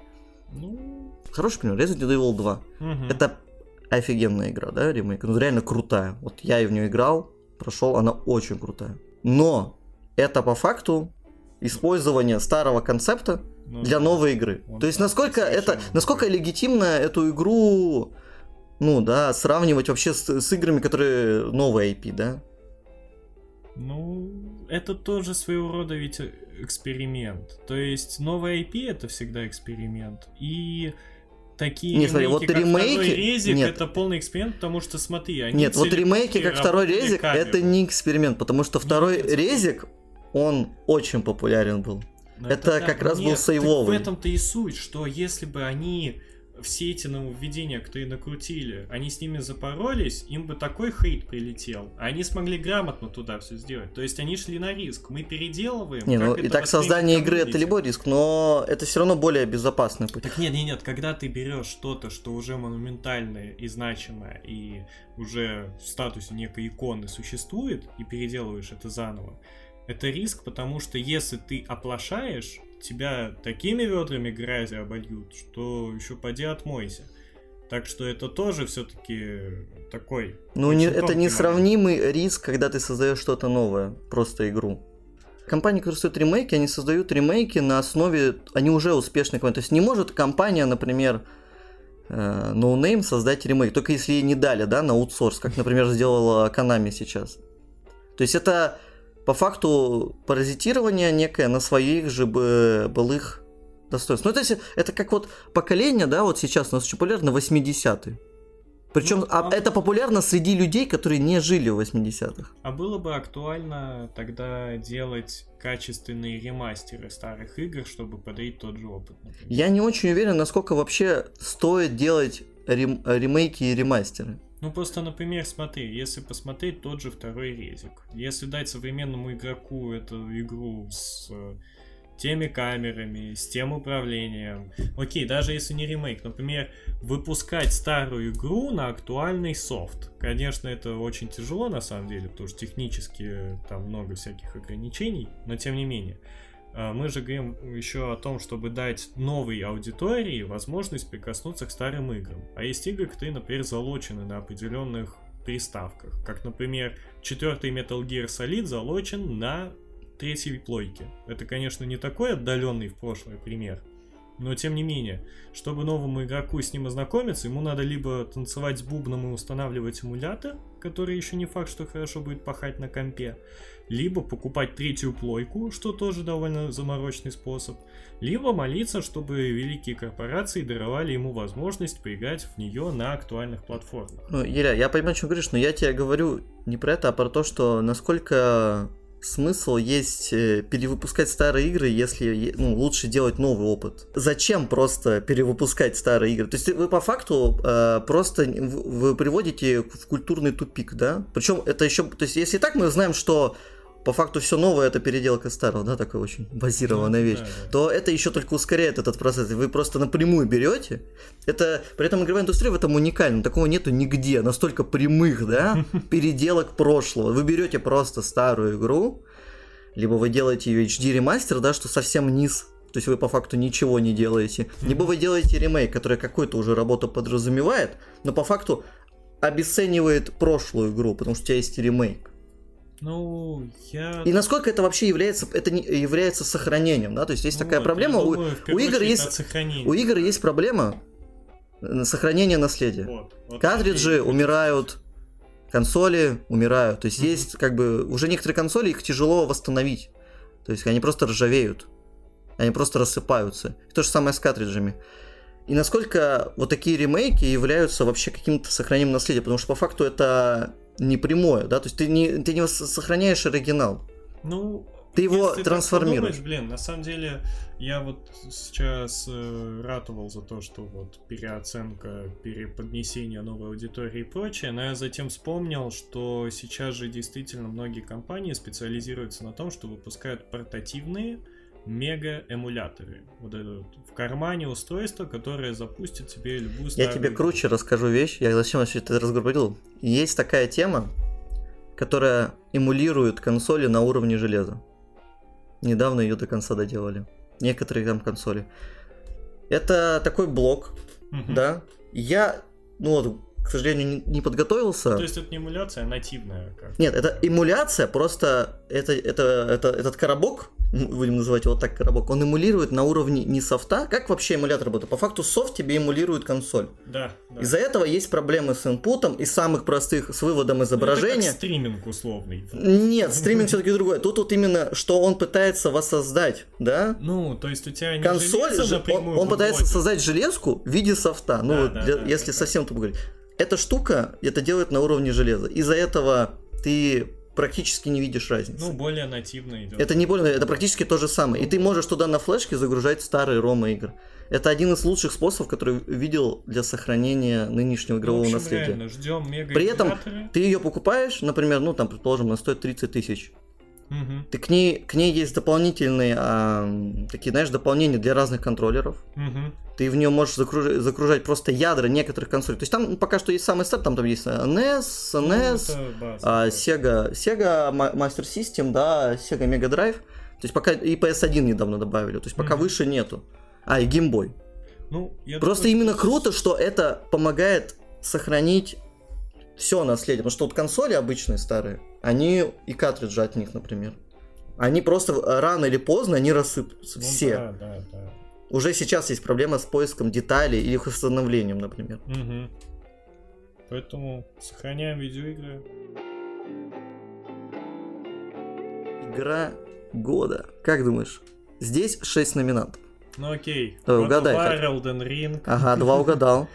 Ну, Хороший пример, Resident Evil 2. мгм. Это офигенная игра, да, ремейк? Ну, реально крутая. Вот я и в нее играл, прошел, она очень крутая. Но это по факту использование старого концепта Ну, для новой игры. То есть насколько это, насколько легитимно эту игру, ну да, сравнивать вообще с, с играми, которые новые IP, да? Ну, это тоже своего рода ведь эксперимент. То есть новая IP это всегда эксперимент. И такие Не, смотри, вот как ремейки- второй резик, нет. это полный эксперимент, потому что смотри, они Нет, вот ремейки, как второй резик, камеру. это не эксперимент, потому что второй Нет. резик, он очень популярен был. Но это да, как раз был нет, так сейвовый. В этом-то и суть, что если бы они все эти нововведения, которые накрутили, они с ними запоролись, им бы такой хейт прилетел. Они смогли грамотно туда все сделать. То есть они шли на риск. Мы переделываем. Не, ну это и так создание игры это любой риск, но это все равно более безопасный путь. Так нет, нет, нет, когда ты берешь что-то, что уже монументальное и значимое, и уже в статусе некой иконы существует, и переделываешь это заново, это риск, потому что если ты оплошаешь, тебя такими ведрами грязи обольют, что еще поди отмойся. Так что это тоже все-таки такой. Ну, не, это тонкий момент. несравнимый риск, когда ты создаешь что-то новое, просто игру. Компании, которые создают ремейки, они создают ремейки на основе, они уже компании. То есть не может компания, например, э, No Name создать ремейк, только если ей не дали, да, на аутсорс, как, например, сделала Konami сейчас. То есть это по факту паразитирование некое на своих же бы былых достоинств. Ну, то есть, это как вот поколение, да, вот сейчас у нас очень популярно 80-е. Причем ну, а, а... это популярно среди людей, которые не жили в 80-х. А было бы актуально тогда делать качественные ремастеры старых игр, чтобы подарить тот же опыт? Например? Я не очень уверен, насколько вообще стоит делать рем... ремейки и ремастеры. Ну просто, например, смотри, если посмотреть тот же второй резик, если дать современному игроку эту игру с теми камерами, с тем управлением. Окей, даже если не ремейк, например, выпускать старую игру на актуальный софт. Конечно, это очень тяжело на самом деле, потому что технически там много всяких ограничений, но тем не менее. А, мы же говорим еще о том, чтобы дать новой аудитории возможность прикоснуться к старым играм. А есть игры, которые, например, залочены на определенных приставках. Как, например, четвертый Metal Gear Solid залочен на третьей плойки. Это, конечно, не такой отдаленный в прошлое пример, но тем не менее, чтобы новому игроку с ним ознакомиться, ему надо либо танцевать с бубном и устанавливать эмулятор, который еще не факт, что хорошо будет пахать на компе, либо покупать третью плойку, что тоже довольно заморочный способ, либо молиться, чтобы великие корпорации даровали ему возможность поиграть в нее на актуальных платформах. Ну, Еля, я понимаю, о чем говоришь, но я тебе говорю не про это, а про то, что насколько смысл есть э, перевыпускать старые игры, если ну, лучше делать новый опыт. Зачем просто перевыпускать старые игры? То есть вы по факту э, просто вы приводите в культурный тупик, да? Причем это еще, то есть если так мы знаем, что по факту все новое это переделка старого, да, такая очень базированная ну, вещь, да, да. то это еще только ускоряет этот процесс. Вы просто напрямую берете. Это при этом игровая индустрия в этом уникальна, такого нету нигде, настолько прямых, да, переделок прошлого. Вы берете просто старую игру, либо вы делаете ее HD ремастер, да, что совсем низ то есть вы по факту ничего не делаете. Либо вы делаете ремейк, который какую-то уже работу подразумевает, но по факту обесценивает прошлую игру, потому что у тебя есть ремейк. Ну, я... И насколько это вообще является, это не, является сохранением, да? То есть есть ну, такая вот, проблема, думаю, у, у игр есть, у игр есть проблема сохранения наследия. Вот, вот Картриджи умирают, консоли умирают, то есть mm-hmm. есть как бы уже некоторые консоли их тяжело восстановить, то есть они просто ржавеют, они просто рассыпаются. И то же самое с картриджами. И насколько вот такие ремейки являются вообще каким-то сохранением наследия, потому что по факту это не прямое, да, то есть ты не, ты не сохраняешь оригинал. Ну, ты его трансформируешь. Подумаешь, блин, на самом деле я вот сейчас э, ратовал за то, что вот переоценка, переподнесение новой аудитории и прочее, но я затем вспомнил, что сейчас же действительно многие компании специализируются на том, что выпускают портативные мега-эмуляторы. Вот это вот в кармане устройство, которое запустит тебе любую. Я тебе круче расскажу вещь. Я зачем вообще это разговаривал? Есть такая тема, которая эмулирует консоли на уровне железа. Недавно ее до конца доделали. Некоторые там консоли. Это такой блок, угу. да. Я, ну вот, к сожалению, не, подготовился. То есть это не эмуляция, а нативная? Как? Нет, это эмуляция, просто это, это, это, этот коробок, будем называть его так, коробок, он эмулирует на уровне не софта. Как вообще эмулятор работает? По факту софт тебе эмулирует консоль. Да. да. Из-за этого есть проблемы с инпутом и самых простых с выводом изображения. Ну, это как стриминг условный. Нет, стриминг все-таки другой. Тут вот именно, что он пытается воссоздать, да? Ну, то есть у тебя не консоль, же, он, он пытается создать железку в виде софта. Ну, да, вот, да, для, да, если да, совсем тупо говорить. Эта штука это делает на уровне железа. Из-за этого ты практически не видишь разницы. Ну, более нативно идет. Это не более, это практически то же самое. И ты можешь туда на флешке загружать старые ромы игр. Это один из лучших способов, который видел для сохранения нынешнего игрового ну, общем, наследия. Реально, ждем мега При этом ты ее покупаешь, например, ну там, предположим, она стоит 30 тысяч. Угу. Ты к ней, к ней есть дополнительные, а, такие, знаешь, дополнения для разных контроллеров. Угу. Ты в нее можешь закруж... загружать просто ядра некоторых консолей. То есть там пока что есть самый старт, там, там есть NES, SNES, ну, база, а, Sega, Sega Master System, да, Sega Mega Drive. То есть пока и PS1 недавно добавили, то есть пока угу. выше нету. А, и Game Boy. Ну, Просто думаю, именно что... круто, что это помогает сохранить все наследие. Потому что вот консоли обычные старые, они и картриджи от них, например. Они просто рано или поздно они рассыпаются. Ну, все. Да, да, да. Уже сейчас есть проблема с поиском деталей или их восстановлением, например. Угу. Поэтому сохраняем видеоигры. Игра года. Как думаешь? Здесь 6 номинантов. Ну окей. Давай, of угадай, War. Elden Ring. Ага, два угадал.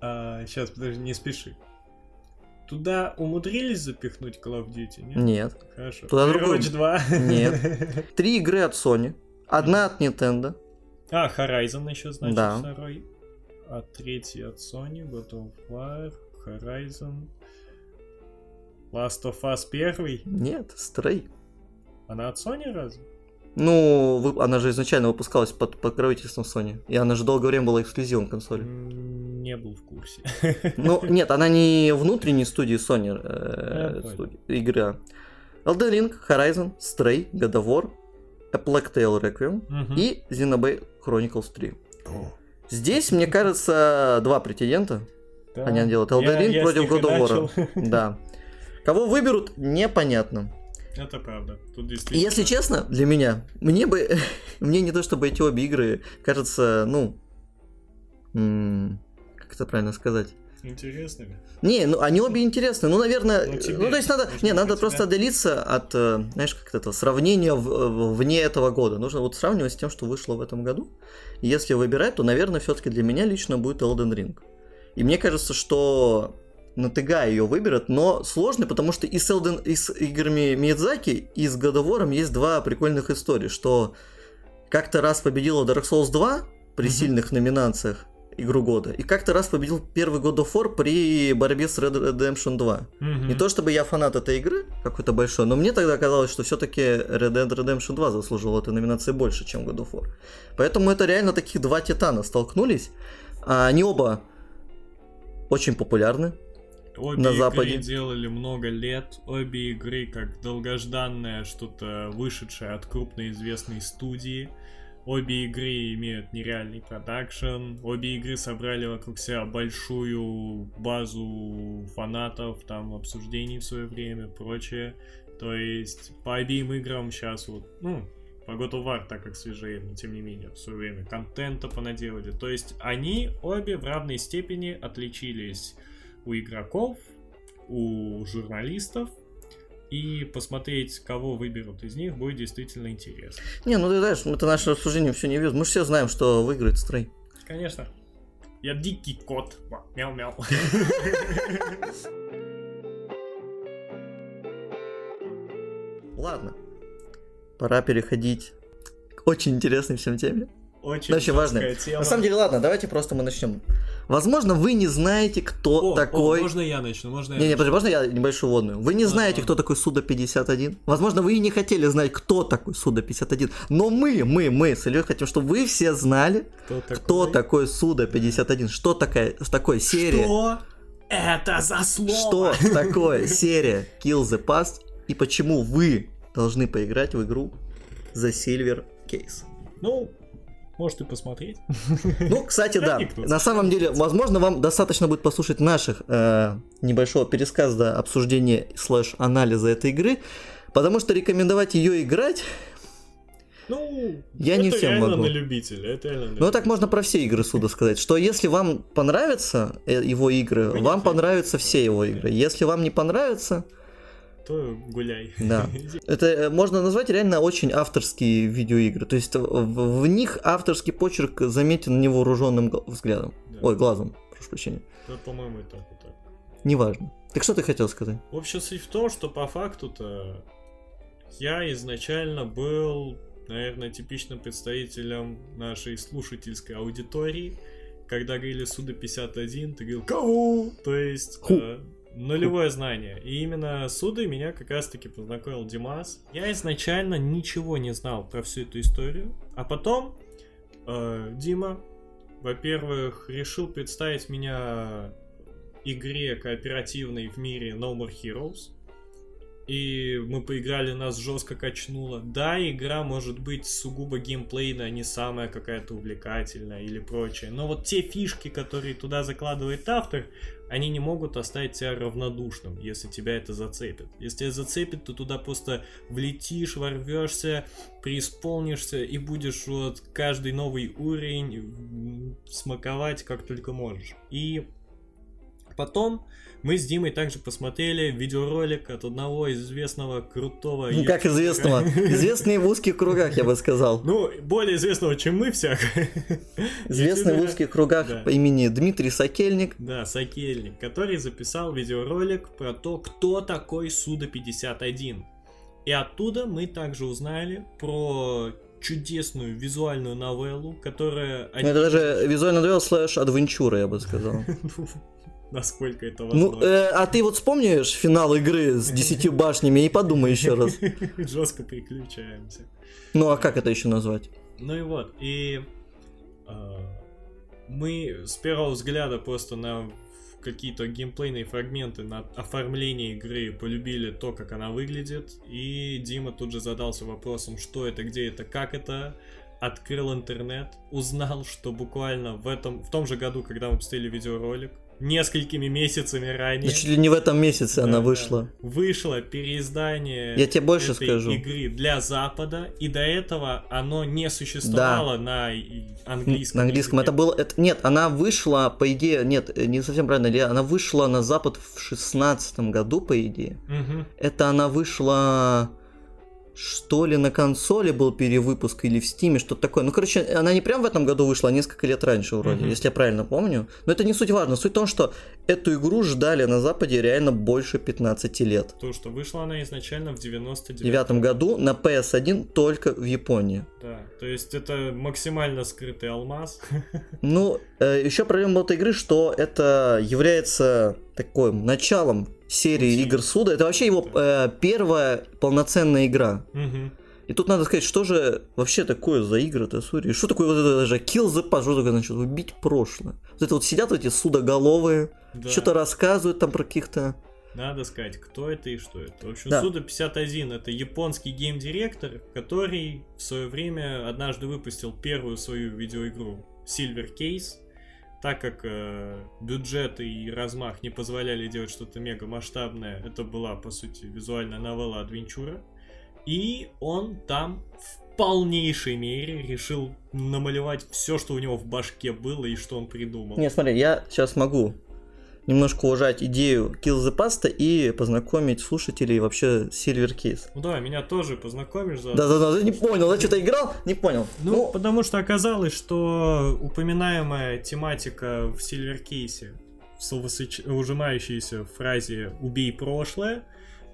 А, сейчас, подожди, не спеши. Туда умудрились запихнуть Call of Duty, нет? Нет. Хорошо. Туда другой. Overwatch 2. Нет. Три игры от Sony. Одна от Nintendo. А, Horizon еще, значит, Да. второй. А третий от Sony, God of War, Horizon. Last of Us первый. Нет, Stray. Она от Sony разве? Ну, вы- она же изначально выпускалась под покровительством Sony. И она же долгое время была эксклюзивом консоли. Не был в курсе. Ну, нет, она не внутренней студии Sony э, понял. студии, игра. Elden Ring, Horizon, Stray, God of War, A Plague Tale Requiem Мгм. и Xenoblade Chronicles 3. Здесь, мне кажется, два претендента. Да. Они делают Elden Ring против God of War. Да. Кого выберут, непонятно. Это правда. Тут И действительно... если честно, для меня, мне бы, мне не то чтобы эти обе игры кажется, ну, как это правильно сказать? Интересными. Не, ну они обе интересны. Ну, наверное, Ну, ну, тебе, то есть надо, не, надо просто тебя. отдалиться от, э, знаешь, как это, сравнения в- в- вне этого года. Нужно вот сравнивать с тем, что вышло в этом году. И если выбирать, то, наверное, все-таки для меня лично будет Elden Ring. И мне кажется, что Натыга ее выберет, но сложно, потому что и с, Elden, и с играми Миядзаки, и с War есть два прикольных истории, что как-то раз победила Dark Souls 2 при Мгм. сильных номинациях игру года, и как-то раз победил первый God of War при борьбе с Red Redemption 2. Мгм. Не то чтобы я фанат этой игры какой-то большой, но мне тогда казалось, что все-таки Red Dead Redemption 2 заслужил этой номинации больше, чем God of War. Поэтому это реально таких два титана столкнулись. А Они оба очень популярны. Обе на игры Западе. делали много лет. Обе игры как долгожданное что-то вышедшее от крупной известной студии. Обе игры имеют нереальный продакшн. Обе игры собрали вокруг себя большую базу фанатов, там обсуждений в свое время, прочее. То есть по обеим играм сейчас вот, ну, по God of War, так как свежее, но тем не менее, в свое время контента понаделали. То есть они обе в равной степени отличились у игроков, у журналистов, и посмотреть, кого выберут из них, будет действительно интересно. Не, ну ты знаешь, это наше рассуждение все не вез. Мы же все знаем, что выиграет стрей. Конечно. Я дикий кот. Мяу-мяу. Ладно. Пора переходить к очень интересной всем теме. Очень Очень важно. жесткая тема. На самом деле, ладно, давайте просто мы начнем. Возможно, вы не знаете, кто О, о, такой... можно я начну? Можно я Не, не, начну? подожди, можно я небольшую водную? Вы не Ладно, знаете, ладно. кто такой Суда-51? Возможно, вы и не хотели знать, кто такой Суда-51. Но мы, мы, мы с Ильей хотим, чтобы вы все знали, Кто такой? кто такой Суда-51. Что такая, что такое серия? Что это за слово? Что такое серия Kill the Past? И почему вы должны поиграть в игру The Silver Case? Ну, может и посмотреть. Ну, кстати, да. На самом деле, возможно, вам достаточно будет послушать наших э, небольшого пересказа, обсуждения слэш анализа этой игры, потому что рекомендовать ее играть, Ну, Я не всем могу. на любителя. Это реально на ну так любителя. можно про все игры суда сказать, что если вам понравятся э, его игры, Конечно. вам понравятся все его игры. Если вам не понравятся, То гуляй. Да. это э, можно назвать реально очень авторские видеоигры. То есть в, в них авторский почерк заметен невооруженным гл- взглядом. Да. Ой, глазом, прошу прощения. Да, по-моему, и так, и так. Неважно. Так что ты хотел сказать? В общем, суть в том, что по факту-то я изначально был, наверное, типичным представителем нашей слушательской аудитории. Когда говорили Суда 51, ты говорил «Кого?», то есть Ху. э, нулевое знание. И именно с Судой меня как раз-таки познакомил Димас. Я изначально ничего не знал про всю эту историю, а потом э, Дима, во-первых, решил представить меня игре кооперативной в мире No More Heroes. И мы поиграли, нас жестко качнуло. Да, игра может быть сугубо геймплейная, не самая какая-то увлекательная или прочее. Но вот те фишки, которые туда закладывает автор, они не могут оставить тебя равнодушным, если тебя это зацепит. Если тебя зацепит, то туда просто влетишь, ворвешься, преисполнишься и будешь вот каждый новый уровень смаковать как только можешь. И Потом мы с Димой также посмотрели видеоролик от одного известного крутого... Ну, как известного? Известный в узких кругах, я бы сказал. Ну, более известного, чем мы всяк. Известный в узких кругах Да. по имени Дмитрий Сокельник. Да, Сокельник, который записал видеоролик про то, кто такой Суда-51. И оттуда мы также узнали про чудесную визуальную новеллу, которая... Ну, Это даже визуально дуэл слэш адвенчура, я бы сказал. Ну, Насколько это Ну, возможно. э, а ты вот вспомнишь финал игры с десятью башнями и подумай еще раз. Жестко переключаемся. Ну, а как это еще назвать? Ну и вот, и э, мы с первого взгляда просто на какие-то геймплейные фрагменты на оформление игры полюбили то, как она выглядит, и Дима тут же задался вопросом, что это, где это, как это, открыл интернет, узнал, что буквально в этом, в том же году, когда мы посмотрели видеоролик, несколькими месяцами ранее... Да чуть ли не в этом месяце Да, она да. вышла. Вышло переиздание Я тебе больше этой скажу. игры для Запада, и до этого оно не существовало на и- английском. На английском языке. это было... Это, нет, она вышла, по идее... Нет, не совсем правильно. Илья, Она вышла на Запад в шестнадцатом году, по идее. Мгм. Это она вышла... Что ли, на консоли был перевыпуск или в Стиме, что-то такое. Ну, короче, она не прям в этом году вышла, а несколько лет раньше вроде, Мгм. если я правильно помню. Но это не суть важно. Суть в том, что эту игру ждали на Западе реально больше 15 лет. То, что вышла она изначально в 99 В девятом году на PS1 только в Японии. Да, то есть это максимально скрытый алмаз. Ну, еще проблема этой игры, что это является таким началом серии игр Суда. Это вообще его э, первая полноценная игра. Мгм. И тут надо сказать, что же вообще такое за игры-то, сори? Что такое вот это даже kill the past, что такое значит убить прошлое? Вот это вот сидят эти судоголовые, Да. что-то рассказывают там про каких-то... Надо сказать, кто это и что это. В общем, Да. Суда 51 это японский гейм-директор, который в свое время однажды выпустил первую свою видеоигру Silver Case. Так как э, бюджет и размах не позволяли делать что-то мега масштабное, это была, по сути, визуальная новелла адвенчура. И он там в полнейшей мере решил намалевать все, что у него в башке было и что он придумал. Не, смотри, я сейчас могу немножко уважать идею Kill the Pasta и познакомить слушателей вообще с Silver Case. Ну да, меня тоже познакомишь за Да-да-да, не понял, да, что-то играл? Не понял. Ну, потому что оказалось, что упоминаемая тематика в Сильверкейсе, словосоч- ужимающаяся в фразе «убей прошлое»,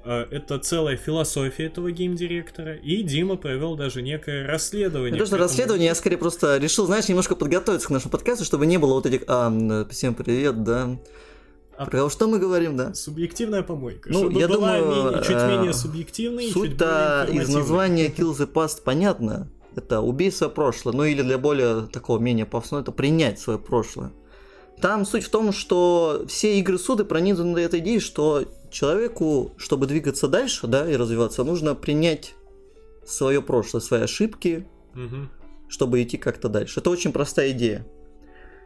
э, это целая философия этого геймдиректора, и Дима провел даже некое расследование. Не то, что этому. расследование, я скорее просто решил, знаешь, немножко подготовиться к нашему подкасту, чтобы не было вот этих... А, всем привет, да. А- Про что мы говорим, да? Субъективная помойка. Ну, чтобы я была думаю, менее- чуть э, менее субъективной Суть-то из названия Kill the Past понятно. Это убийство прошлое. Ну или для более такого менее пафосного, это принять свое прошлое. Там суть в том, что все игры суды пронизаны этой идеей, что человеку, чтобы двигаться дальше, да, и развиваться, нужно принять свое прошлое, свои ошибки, Мгм. чтобы идти как-то дальше. Это очень простая идея.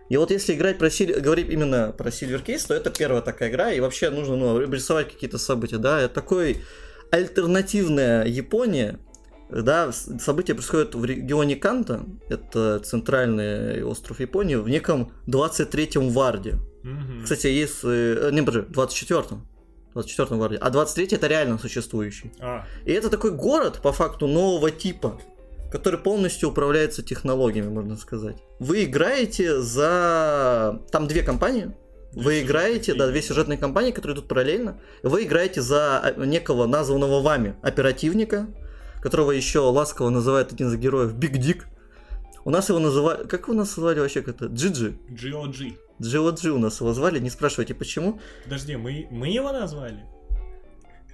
И вот если играть про Силь- говорить именно про Silver Case, то это первая такая игра, и вообще нужно ну, рисовать какие-то события, да, это такой альтернативная Япония, да, события происходят в регионе Канта, это центральный остров Японии, в неком 23-м варде. Мгм. Кстати, есть, э, не, подожди, 24-м, 24-м варде, а 23-й это реально существующий. А, И это такой город, по факту, нового типа, который полностью управляется технологиями, можно сказать. Вы играете за... Там две компании. Вы играете, да, две сюжетные компании, которые идут параллельно. Вы играете за а, некого названного вами оперативника, которого еще ласково называет один из героев Биг Дик. У нас его называли... Как его называли вообще как-то? Джиджи. GOG. Джио-Джи у нас его звали, не спрашивайте почему. Подожди, мы, мы его назвали?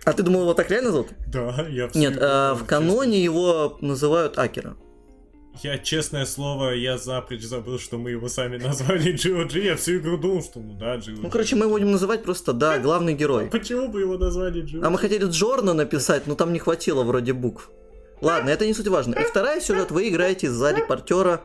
А ты думал, его так реально зовут? Да, я Нет, а, в честно. каноне его называют Акера. Я, честное слово, я запрочь забыл, что мы его сами назвали GOG. Я всю игру думал, что ну да, GOG. Ну, короче, мы его будем называть просто, да, главный герой. Почему бы его назвали GOG? А мы хотели Джорна написать, но там не хватило вроде букв. Ладно, это не суть важно. И вторая сюжет, вы играете за репортера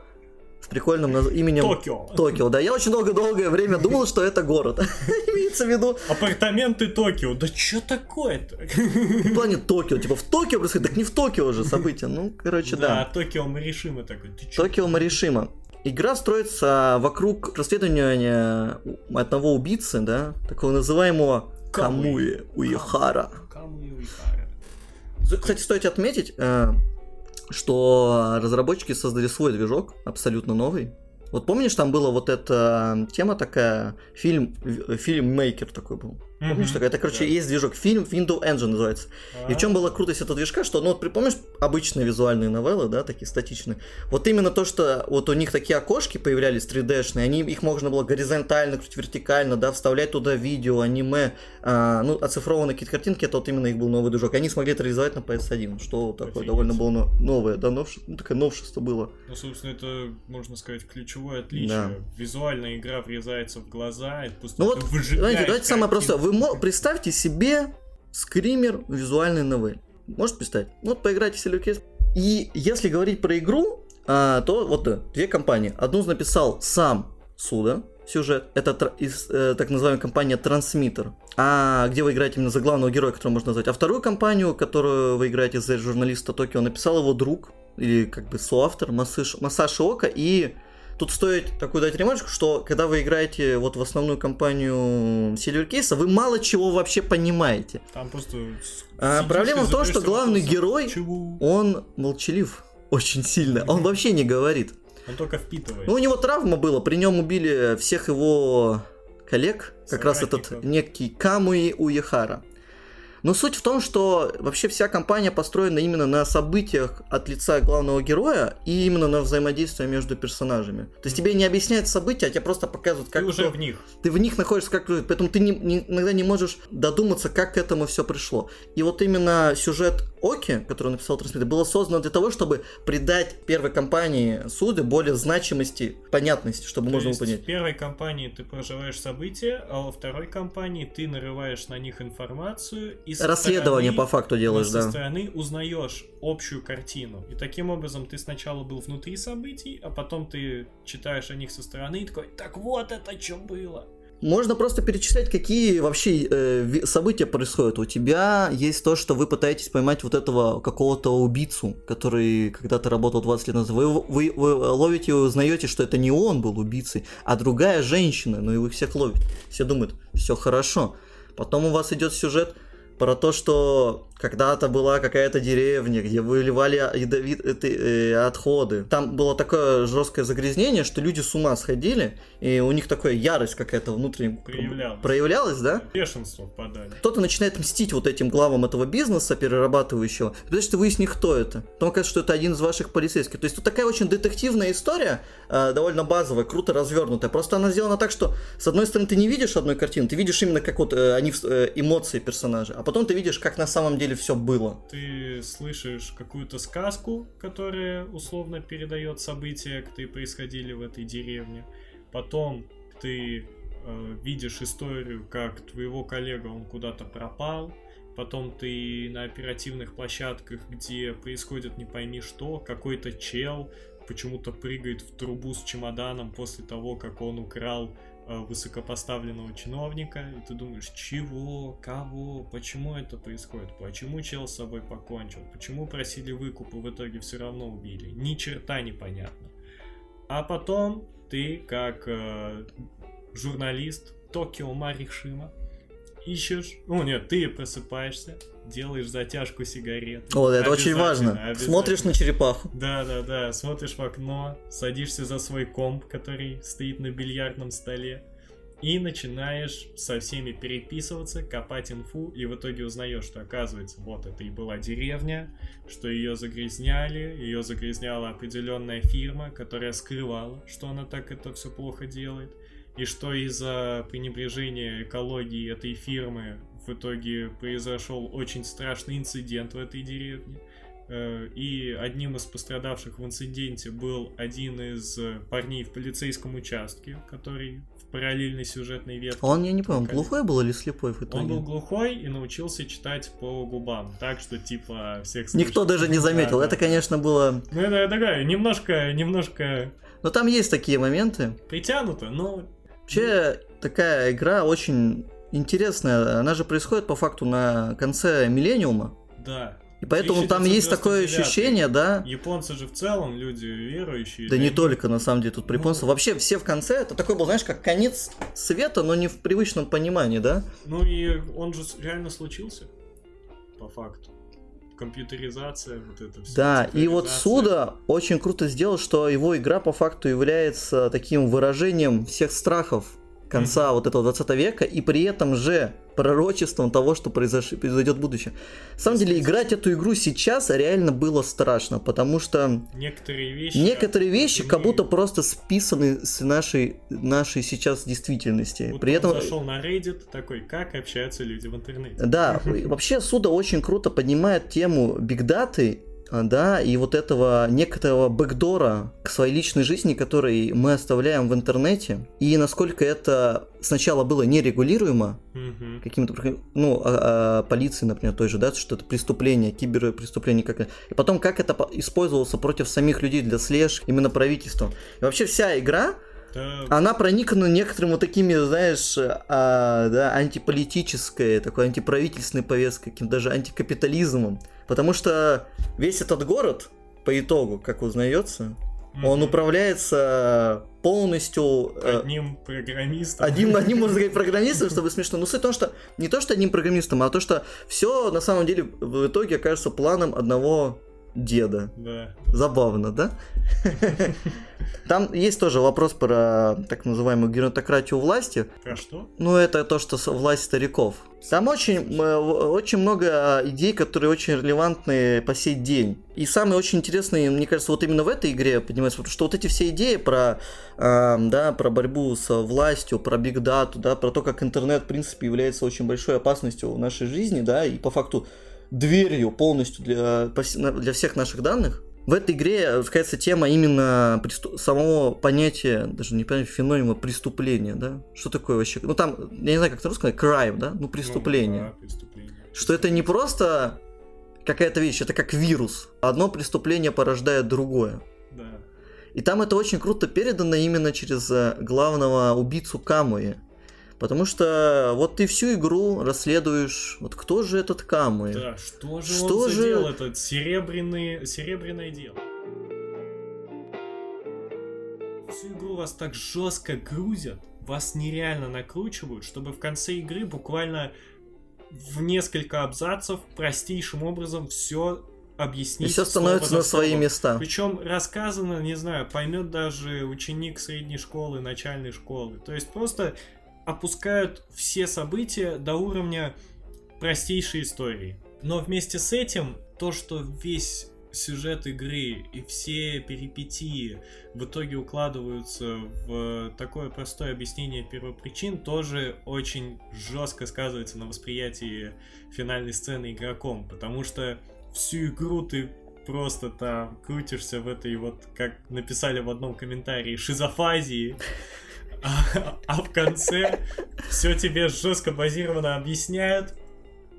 с прикольным наз- именем Токио. Токио. Да, я очень долго-долгое время думал, что это город. Имеется в виду Апартаменты Токио. Да чё такое-то? в плане Токио. Типа в Токио происходит, так не в Токио же события. Ну, короче, Да, да. Токио Маришима такой. Токио Маришима. игра строится вокруг расследования одного убийцы, да, такого называемого Камуи Уихара. Камуи Уихара. Кстати, стоит отметить, э, что разработчики создали свой движок, абсолютно новый. Вот помнишь, там была вот эта тема такая, фильм, фильм Мейкер такой был. Помнишь, такая? Это, короче, Да. есть движок, фильм Window Engine называется. И в чем была крутость этого движка, что, ну, вот при- помнишь, обычные визуальные новеллы, да, такие статичные. Вот именно то, что вот у них такие окошки появлялись 3D-шные, они, их можно было горизонтально, крутить вертикально, да, вставлять туда видео, аниме, а, ну, оцифрованные какие-то картинки, это вот именно их был новый движок. Они смогли это реализовать на PS1, что такое Офигеть. довольно было но- новое, да, новше- ну, такое новшество было. Ну, собственно, это, можно сказать, ключевое отличие. Да. Визуальная игра врезается в глаза, Ну это вот, выжигает знаете, давайте самое картинку. Вы представьте себе скример визуальной новель. Можете представить? Ну, Вот поиграйте в Case. И если говорить про игру, а, то вот да, две компании. Одну написал сам Суда, сюжет. Это из э, так называемой компания Transmitter. А где вы играете именно за главного героя, которого можно назвать. А вторую компанию, которую вы играете за журналиста Токио, написал его друг, или как бы соавтор, Масаши Ока. И тут стоит такую дать ремарочку, что когда вы играете вот в основную компанию Silver Case, вы мало чего вообще понимаете. Там просто... А, проблема в том, что главный вопросом, герой- Чего? Он молчалив очень сильно. Он вообще не говорит. Он только впитывает. Ну, у него травма была, при нем убили всех его коллег, как раз этот некий Камуи Уехара. Но суть в том, что вообще вся компания построена именно на событиях от лица главного героя и именно на взаимодействии между персонажами. То есть тебе не объясняют события, а тебе просто показывают, как Ты уже кто- в них. ты в них находишься как поэтому ты не- не- иногда не можешь додуматься, как к этому все пришло. И вот именно сюжет Оки, который написал Трансмиттер, было создано для того, чтобы придать первой компании суды более значимости, понятности, чтобы То можно было понять. в первой компании ты проживаешь события, а во второй компании ты нарываешь на них информацию и со Расследование стороны- по факту делаешь, со да. стороны узнаешь общую картину. И таким образом ты сначала был внутри событий, а потом ты читаешь о них со стороны и такой, так вот это что было. Можно просто перечислять, какие вообще э, события происходят. У тебя есть то, что вы пытаетесь поймать вот этого какого-то убийцу, который когда-то работал 20 лет назад. Вы, вы- вы ловите и узнаете, что это не он был убийцей, а другая женщина, но и вы всех ловите. Все думают, все хорошо. Потом у вас идет сюжет про то, что когда-то была какая-то деревня, где выливали ядовитые э, отходы. Там было такое жесткое загрязнение, что люди с ума сходили, и у них такая ярость какая-то внутренняя Проявлялась. проявлялась, да? Бешенство впадали. Кто-то начинает мстить вот этим главам этого бизнеса перерабатывающего, потому что ты выясни, кто это. Потом кажется, что это один из ваших полицейских. То есть тут такая очень детективная история, э, довольно базовая, круто развернутая. Просто она сделана так, что с одной стороны ты не видишь одной картины, ты видишь именно как вот э, они, э, эмоции персонажа, а потом ты видишь, как на самом деле все было. Ты слышишь какую-то сказку, которая условно передает события, которые происходили в этой деревне. Потом ты э, видишь историю, как твоего коллега он куда-то пропал. Потом ты на оперативных площадках, где происходит не пойми что, какой-то чел почему-то прыгает в трубу с чемоданом после того, как он украл высокопоставленного чиновника, и ты думаешь, чего, кого, почему это происходит, почему чел с собой покончил, почему просили выкуп и в итоге все равно убили, ни черта непонятно. А потом ты, как э, журналист Токио Маришима, ищешь, ну нет, ты просыпаешься, делаешь затяжку сигареты. Вот, это очень важно. Смотришь на черепаху. Да, да, да. Смотришь в окно, садишься за свой комп, который стоит на бильярдном столе, и начинаешь со всеми переписываться, копать инфу, и в итоге узнаешь, что оказывается, вот это и была деревня, что ее загрязняли, ее загрязняла определенная фирма, которая скрывала, что она так это все плохо делает, и что из-за пренебрежения экологии этой фирмы в итоге произошел очень страшный инцидент в этой деревне. Э, И одним из пострадавших в инциденте был один из э, парней в полицейском участке, который в параллельной сюжетной ветке. Он, я не помню, Как- глухой был или слепой в итоге? Он был глухой и научился читать по губам, так что типа всех Никто слышал. даже не заметил. Да, Это, конечно, было... Ну, это такая, немножко, немножко Но там есть такие моменты. притянуто, но Вообще, такая игра очень интересная. Она же происходит по факту на конце миллениума. да. И поэтому там есть такое 1999. ощущение, да, Японцы же в целом люди верующие. Да не них- только, на самом деле, тут при Ну. японцах. Вообще все в конце, это такой был, знаешь, как конец света, но не в привычном понимании, да? Ну и он же реально случился, по факту. Компьютеризация, вот это все. Да, и вот Суда очень круто сделал, что его игра по факту является таким выражением всех страхов конца вот этого 20 века, и при этом же пророчеством того, что произош- произойдет в будущем. На самом деле, играть эту игру сейчас реально было страшно, потому что Некоторые вещи... некоторые вещи как будто просто списаны с нашей, нашей сейчас действительности. Вот При этом зашел на Reddit такой, как общаются люди в интернете. Да, вообще Суда очень круто поднимает тему бигдаты, да, и вот этого некоторого бэкдора к своей личной жизни, который мы оставляем в интернете, и насколько это сначала было нерегулируемо, Мгм. каким-то, ну, а- а, полиции, например, той же, да, что это преступление, киберпреступление, как и потом как это по- использовалось против самих людей для слежки, именно правительством. И вообще вся игра, она проникнута некоторыми вот такими, знаешь, а, да, антиполитической, такой антиправительственной повесткой, каким даже антикапитализмом. Потому что весь этот город, по итогу, как узнается, он мгм. управляется полностью... э, одним программистом. Одним, одним, можно сказать, программистом, чтобы смешно. Но суть в том, что не то, что одним программистом, а то, что все на самом деле в итоге окажется планом одного деда. Да. Забавно, да? Там есть тоже вопрос про так называемую геронтократию власти. Про что? Ну, это то, что власть стариков. Там очень, э, очень много идей, которые очень релевантны по сей день. И самые очень интересные, мне кажется, вот именно в этой игре поднимаются, потому что вот эти все идеи про, э, да, про борьбу с властью, про бигдату, да, про то, как интернет, в принципе, является очень большой опасностью в нашей жизни, да, и по факту дверью полностью для, на- для всех наших данных. В этой игре раскрывается тема именно престу- самого понятия, даже не понятия, феномена преступления, да? Что такое вообще? Ну там, я не знаю, как это русское, crime, да? Ну, преступление. Ну, да, преступление. Что это не просто какая-то вещь, это как вирус. Одно преступление порождает другое. Да. И там это очень круто передано именно через э, главного убийцу Камуи. Потому что вот ты всю игру расследуешь, вот кто же этот Камуи? Да, что же Что он же- задел этот серебряный, серебряное дело? Всю игру вас так жестко грузят, вас нереально накручивают, чтобы в конце игры буквально в несколько абзацев простейшим образом все объяснить. И все становится на свои места. Причем рассказано, не знаю, поймет даже ученик средней школы, начальной школы. То есть просто опускают все события до уровня простейшей истории. Но вместе с этим, то, что весь сюжет игры и все перипетии в итоге укладываются в такое простое объяснение первопричин, тоже очень жестко сказывается на восприятии финальной сцены игроком, потому что всю игру ты просто там крутишься в этой вот, как написали в одном комментарии, шизофазии, а, а в конце все тебе жестко базированно объясняют,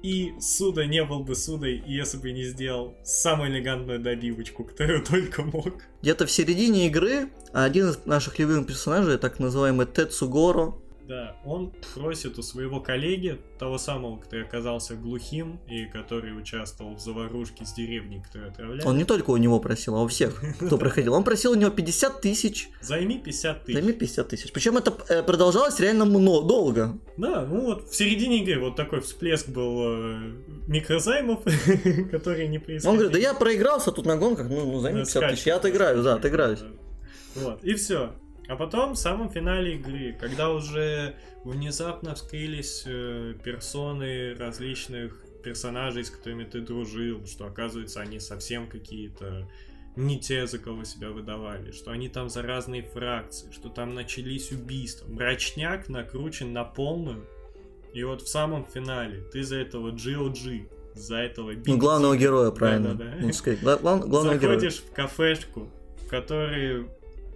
и Суда не был бы Судой, если бы не сделал самую элегантную добивочку, которую только мог. Где-то в середине игры один из наших любимых персонажей, так называемый Тецугоро, Да, он просит у своего коллеги, того самого, который оказался глухим и который участвовал в заварушке с деревней, которую отравляли. он не только у него просил, а у всех, кто проходил. Он просил у него 50 тысяч, Займи 50 тысяч. займи 50 тысяч. Причем это э, продолжалось реально много, долго. Да, ну вот в середине игры вот такой всплеск был э, микрозаймов, которые не происходили. Он говорит, да я проигрался тут на гонках, ну, ну займи Да, 50 тысяч, я отыграюсь, да, отыграюсь. Вот, и все. А потом, в самом финале игры, когда уже внезапно вскрылись э, персоны различных персонажей, с которыми ты дружил, что оказывается они совсем какие-то не те, за кого себя выдавали, что они там за разные фракции, что там начались убийства. Мрачняк накручен на полную. И вот в самом финале ты за этого GOG, за этого Ну, главного героя, правильно. Да-да-да. лучше сказать. Гла- глав- главного героя. Заходишь в кафешку, в которой...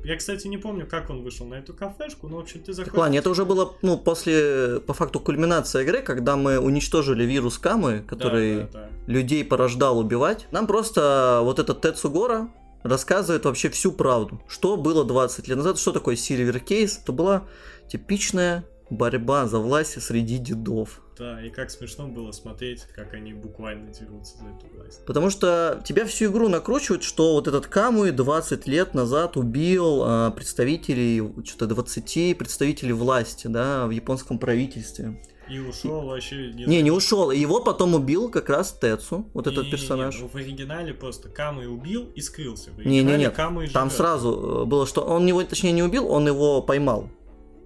Я, кстати, не помню, как он вышел на эту кафешку, но, в общем, ты заходишь... ладно, это уже было, ну, после, по факту, кульминации игры, когда мы уничтожили вирус Камы, Да, который да, да. людей порождал убивать. Нам просто вот этот Тецугора рассказывает вообще всю правду. Что было 20 лет назад, что такое Silver Case. Это была типичная борьба за власть среди дедов. Да, и как смешно было смотреть, как они буквально дерутся за эту власть. Потому что тебя всю игру накручивают, что вот этот Камуи 20 лет назад убил а, представителей, что-то 20 представителей власти, да, в японском правительстве. И ушел вообще... Не, не ушел. Его потом убил как раз Тецу, вот Не, этот не, не, персонаж. ну, в оригинале просто Камы убил и скрылся. Не, не, нет. Камуи Там живет. сразу э, было, что он его, точнее, не убил, он его поймал.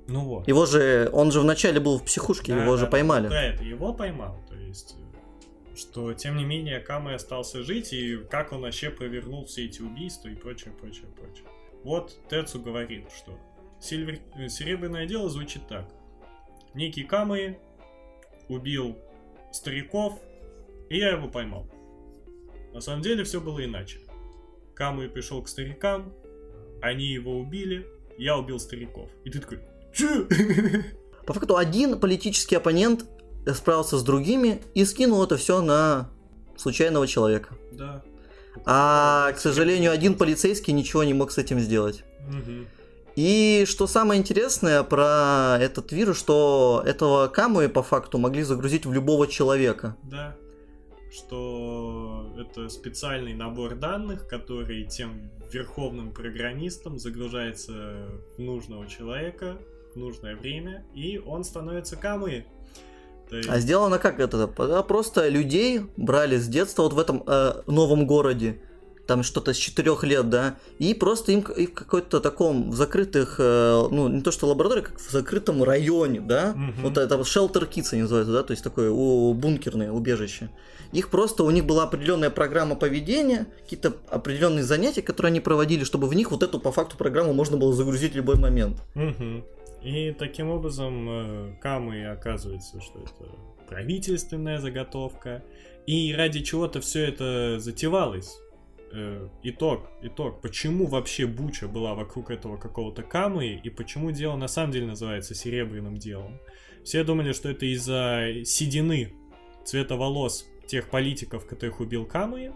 Ну вот. Его же, он же вначале был в психушке, Да, его да, же да, поймали. Да, это его поймал. То есть, э, что тем не менее Камы остался жить, и как он вообще провернул все эти убийства и прочее, прочее, прочее. Вот Тецу говорит, что Сильвер... э, серебряное дело звучит так. Некий Камы убил стариков, и я его поймал. На самом деле все было иначе. Камы пришел к старикам, они его убили, я убил стариков. И ты такой, Чё? По факту один политический оппонент справился с другими и скинул это все на случайного человека. Да. А, к сожалению, один полицейский ничего не мог с этим сделать. И что самое интересное про этот вирус, что этого Камуи по факту могли загрузить в любого человека. Да. Что это специальный набор данных, который тем верховным программистом загружается в нужного человека в нужное время, и он становится. То есть- А сделано как это? Просто людей брали с детства вот в этом э, новом городе, там что-то с 4 лет, да, и просто им и в какой-то таком в закрытых, э, ну не то что лаборатории, как в закрытом районе, да, Мгм. вот это shelter kids они называются, да, то есть такое у, бункерное убежище. Их просто, у них была определенная программа поведения, какие-то определенные занятия, которые они проводили, чтобы в них вот эту по факту программу можно было загрузить в любой момент. Мгм. И таким образом э, Камы оказывается, что это правительственная заготовка. И ради чего-то все это затевалось. Э, итог, итог. Почему вообще Буча была вокруг этого какого-то Камы, и почему дело на самом деле называется серебряным делом? Все думали, что это из-за седины цвета волос тех политиков, которых убил Камы,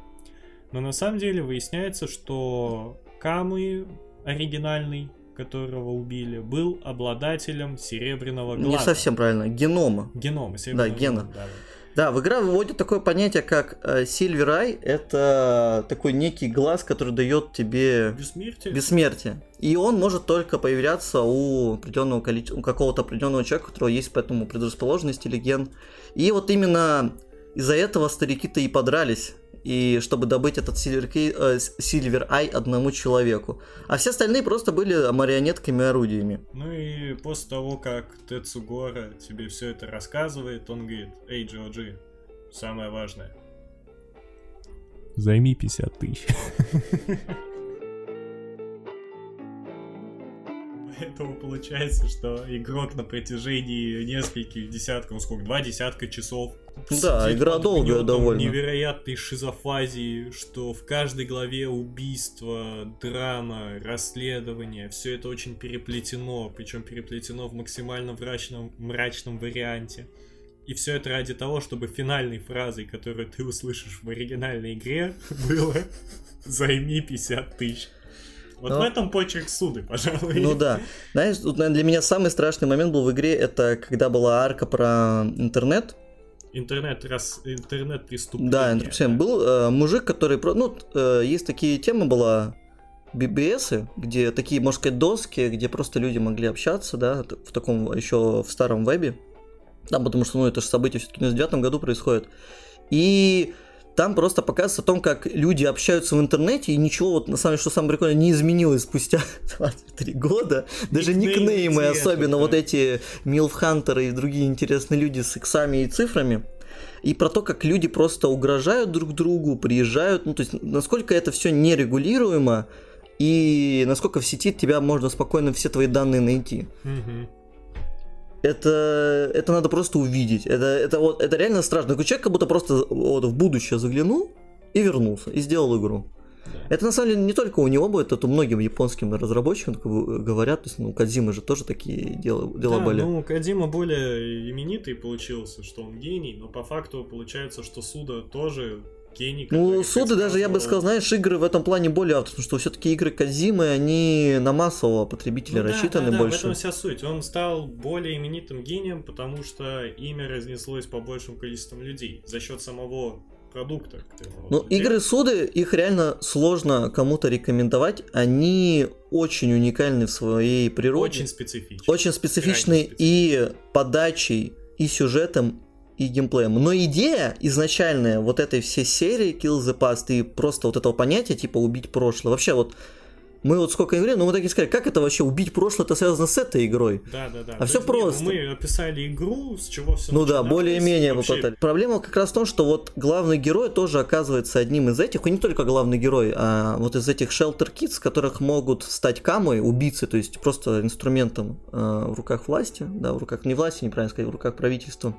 но на самом деле выясняется, что Камы оригинальный, которого убили, был обладателем серебряного глаза. Не совсем правильно, генома. Генома, серебряного гена. глаза, да, да. Да, в игра выводит такое понятие, как э, Silver Eye. Это такой некий глаз, который дает тебе Бессмертие? бессмертие. И он может только появляться у определенного количества, у какого-то определенного человека, у которого есть поэтому предрасположенность или ген. И вот именно из-за этого старики-то и подрались. И чтобы добыть этот Silver, Key- э, Silver Eye одному человеку. А все остальные просто были марионетками и орудиями. Ну и после того, как Тецугора тебе все это рассказывает, он говорит, эй, Джоджи, самое важное. Займи 50 тысяч. Поэтому получается, что игрок на протяжении нескольких десятков, ну сколько, два десятка часов. Да, игра долгая довольно. Невероятной шизофазии, что в каждой главе убийство, драма, расследование, все это очень переплетено, причем переплетено в максимально мрачном, мрачном варианте. И все это ради того, чтобы финальной фразой, которую ты услышишь в оригинальной игре, было «Займи 50 тысяч». Вот Ну. в этом почерк суды, пожалуй. Ну да. Знаешь, тут, наверное, для меня самый страшный момент был в игре, это когда была арка про интернет. Интернет, раз, интернет преступление. Да, интернет. Был э, мужик, который... Ну, э, есть такие темы была BBS, где такие, можно сказать, доски, где просто люди могли общаться, да, в таком еще в старом вебе. Да, потому что, ну, это же событие все-таки в 99 году происходит. И там просто показывается о том, как люди общаются в интернете, и ничего, вот на самом деле, что самое прикольное, не изменилось спустя 23 года. Даже Никнеймы никнеймы, особенно да. вот эти милфхантеры и другие интересные люди с иксами и цифрами. И про то, как люди просто угрожают друг другу, приезжают, ну то есть насколько это все нерегулируемо, и насколько в сети тебя можно спокойно все твои данные найти. Мгм. Это, это надо просто увидеть. Это, это, вот, это реально страшно. Такой человек как будто просто вот, в будущее заглянул и вернулся, и сделал игру. Да. Это на самом деле не только у него будет, это многим японским разработчикам говорят. То есть, ну, у Кадзимы же тоже такие дела, дела Да, были. ну, Кадима более именитый получился, что он гений, но по факту получается, что Суда тоже гений. Ну, суды даже, я бы сказал, знаешь, игры в этом плане более авторские, что все-таки игры Кадзимы, они на массового потребителя ну, рассчитаны да, да, больше. Да, в этом вся суть. Он стал более именитым гением, потому что имя разнеслось по большему количеству людей за счет самого продукта. Ну, игры суды, их реально сложно кому-то рекомендовать. Они очень уникальны в своей природе. Очень специфичны. Очень специфичны и подачей, и сюжетом, и геймплеем. Но идея изначальная вот этой всей серии Kill the Past и просто вот этого понятия типа убить прошлое. Вообще вот мы вот сколько играли, но мы так и сказали, как это вообще убить прошлое, это связано с этой игрой. Да, да, да. А все просто. Мы описали игру, с чего все Ну да, более-менее вообще... попытали. Проблема как раз в том, что вот главный герой тоже оказывается одним из этих, и не только главный герой, а вот из этих Shelter Kids, которых могут стать камой, убийцы, то есть просто инструментом э, в руках власти, да, в руках не власти, неправильно сказать, в руках правительства.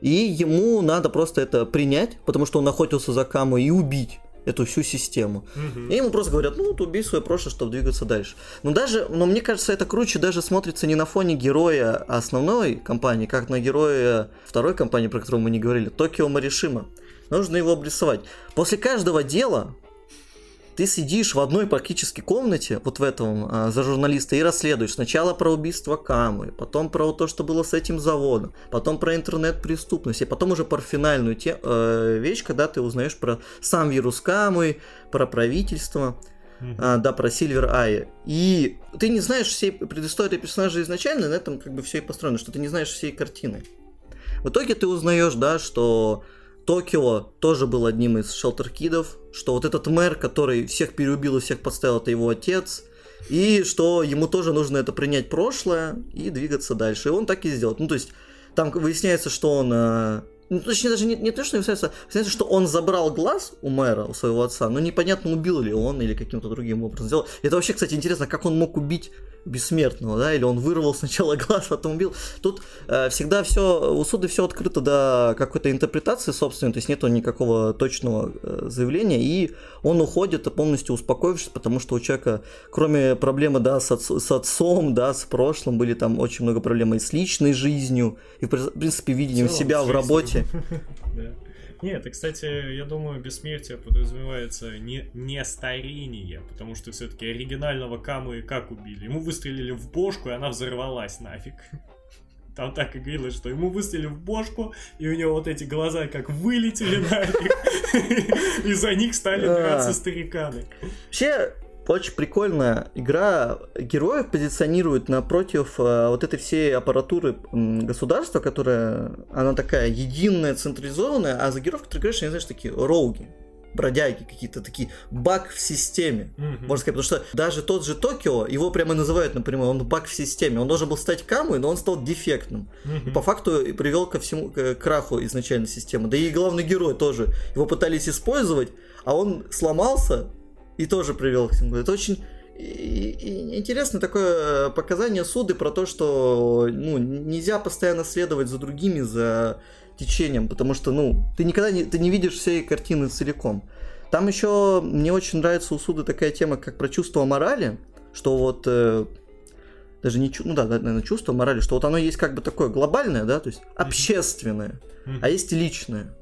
И ему надо просто это принять, потому что он охотился за камой и убить эту всю систему. Угу. И ему просто говорят, ну, вот убей свое прошлое, чтобы двигаться дальше. Но даже, но мне кажется, это круче даже смотрится не на фоне героя основной компании, как на героя второй компании, про которую мы не говорили, Токио Маришима. Нужно его обрисовать. После каждого дела ты сидишь в одной практически комнате, вот в этом, а, за журналиста, и расследуешь. Сначала про убийство Камы, потом про то, что было с этим заводом, потом про интернет-преступность, и потом уже про финальную те, э, вещь, когда ты узнаешь про сам вирус Камы, про правительство. А, да, про Сильвер Ай. И ты не знаешь всей предыстории персонажа изначально, на этом как бы все и построено, что ты не знаешь всей картины. В итоге ты узнаешь, да, что Токио тоже был одним из шелтеркидов, что вот этот мэр, который всех переубил и всех подставил, это его отец, и что ему тоже нужно это принять прошлое и двигаться дальше. И он так и сделал. Ну, то есть, там выясняется, что он э, ну, точнее, даже не, не то, что не выясняется, выясняется, что он забрал глаз у мэра, у своего отца, но непонятно, убил ли он или каким-то другим образом сделал. Это вообще, кстати, интересно, как он мог убить бессмертного, да, или он вырвал сначала глаз, потом убил. Тут э, всегда все, у суда все открыто до какой-то интерпретации собственной, то есть нету никакого точного э, заявления, и он уходит полностью успокоившись, потому что у человека, кроме проблемы, да, с, отц, с отцом, да, с прошлым, были там очень много проблем и с личной жизнью, и, в принципе, видением себя в работе, Да. Нет, и, кстати, я думаю, бессмертие подразумевается не, не старение, потому что все-таки оригинального Камы как убили? Ему выстрелили в бошку, и она взорвалась нафиг. Там так и говорилось, что ему выстрелили в бошку, и у него вот эти глаза как вылетели нафиг, и за них стали драться стариканы. Вообще, очень прикольная игра. Героев позиционирует напротив э, вот этой всей аппаратуры государства, которая, она такая единая, централизованная, а за героев, которые играешь, они, знаешь, такие роуги бродяги, какие-то такие баг в системе, mm-hmm. можно сказать, потому что даже тот же Токио, его прямо называют напрямую, он баг в системе, он должен был стать камой, но он стал дефектным, mm-hmm. и по факту привел ко всему к краху изначальной системы, да и главный герой тоже, его пытались использовать, а он сломался, и тоже привел к этому. Это очень интересно такое э, показание суды про то, что ну, нельзя постоянно следовать за другими, за течением, потому что ну, ты никогда не, ты не видишь всей картины целиком. Там еще мне очень нравится у суды такая тема, как про чувство морали, что вот э, даже не ну да, наверное, чувство морали, что вот оно есть как бы такое глобальное, да, то есть общественное, а есть личное.